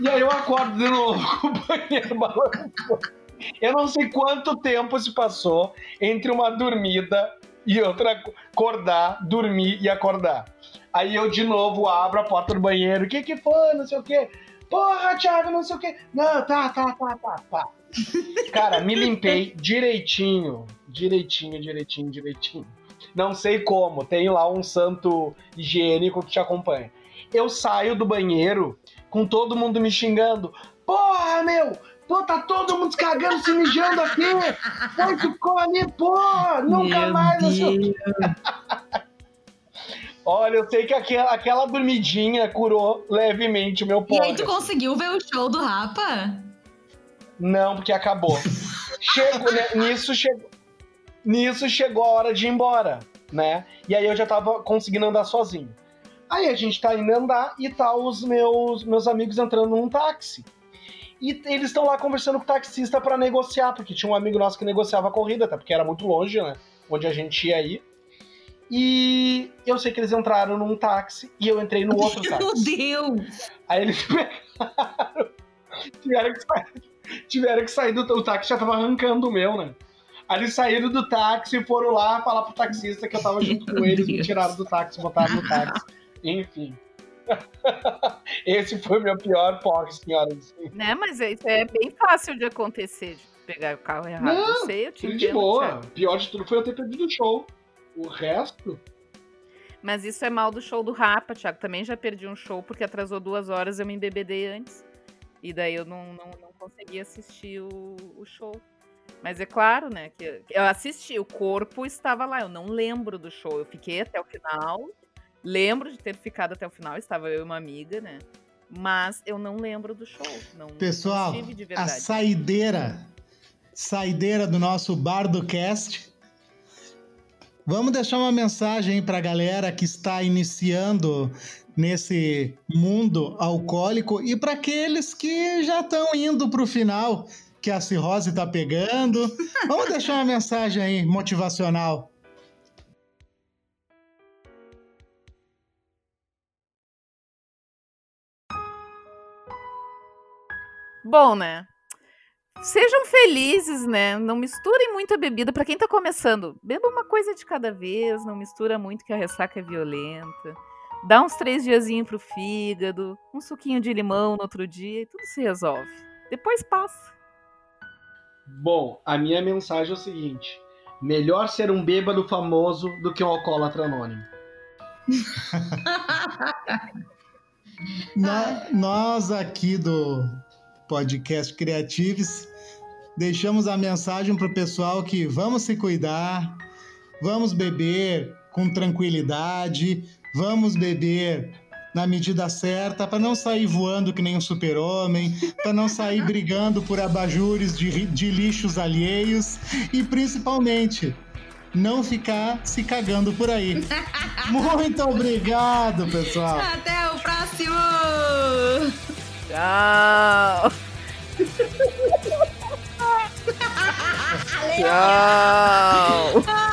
E aí eu acordo de novo com o banheiro balançando. Eu não sei quanto tempo se passou entre uma dormida e outra acordar, dormir e acordar. Aí eu de novo abro a porta do banheiro. O que que foi? Não sei o quê. Porra, Thiago, não sei o quê. Não, tá, tá, tá, tá, tá. Cara, me limpei direitinho. Direitinho, direitinho, direitinho. Não sei como. Tem lá um santo higiênico que te acompanha. Eu saio do banheiro com todo mundo me xingando. Porra, meu! Pô, tá todo mundo cagando, se mijando aqui! Foi que come, porra! Nunca meu mais! Deus. Olha, eu sei que aquela, aquela dormidinha curou levemente o meu pó. E aí tu conseguiu ver o show do Rapa? Não, porque acabou. Chego, né, nisso, chegou, nisso chegou a hora de ir embora, né? E aí eu já tava conseguindo andar sozinho. Aí a gente tá indo andar e tá os meus, meus amigos entrando num táxi. E eles estão lá conversando com o taxista para negociar, porque tinha um amigo nosso que negociava a corrida, até porque era muito longe, né? Onde a gente ia ir. E eu sei que eles entraram num táxi e eu entrei no outro táxi. Meu Deus! Aí eles pegaram. tiveram que sair, tiveram que sair do o táxi, já tava arrancando o meu, né? Aí eles saíram do táxi e foram lá falar pro taxista que eu tava junto com eles, me tiraram do táxi, botaram no táxi. Enfim. Esse foi o meu pior POC, senhoras. Né, mas isso é bem fácil de acontecer, de pegar o carro errado. Não, eu sei, eu te de boa. Pior de tudo foi eu ter perdido o show. O resto. Mas isso é mal do show do Rapa, Thiago. Também já perdi um show porque atrasou duas horas eu me embebedei antes. E daí eu não, não, não consegui assistir o, o show. Mas é claro, né, que eu assisti, o corpo estava lá, eu não lembro do show. Eu fiquei até o final, lembro de ter ficado até o final, estava eu e uma amiga, né? Mas eu não lembro do show. Não, Pessoal, não a saideira, saideira do nosso bar do cast Vamos deixar uma mensagem para a galera que está iniciando nesse mundo alcoólico e para aqueles que já estão indo para o final, que a cirrose está pegando. Vamos deixar uma mensagem aí motivacional. Bom, né? Sejam felizes, né? Não misturem muita bebida. Para quem tá começando, beba uma coisa de cada vez, não mistura muito que a ressaca é violenta. Dá uns três diazinhos pro fígado, um suquinho de limão no outro dia e tudo se resolve. Depois passa. Bom, a minha mensagem é o seguinte: melhor ser um bêbado famoso do que um alcoólatra anônimo. No- nós aqui do podcast Creatives deixamos a mensagem para o pessoal que vamos se cuidar, vamos beber com tranquilidade, vamos beber na medida certa para não sair voando que nem um super-homem, para não sair brigando por abajures de, de lixos alheios e principalmente não ficar se cagando por aí. Muito obrigado, pessoal. Até o próximo! Tchau! Tchau!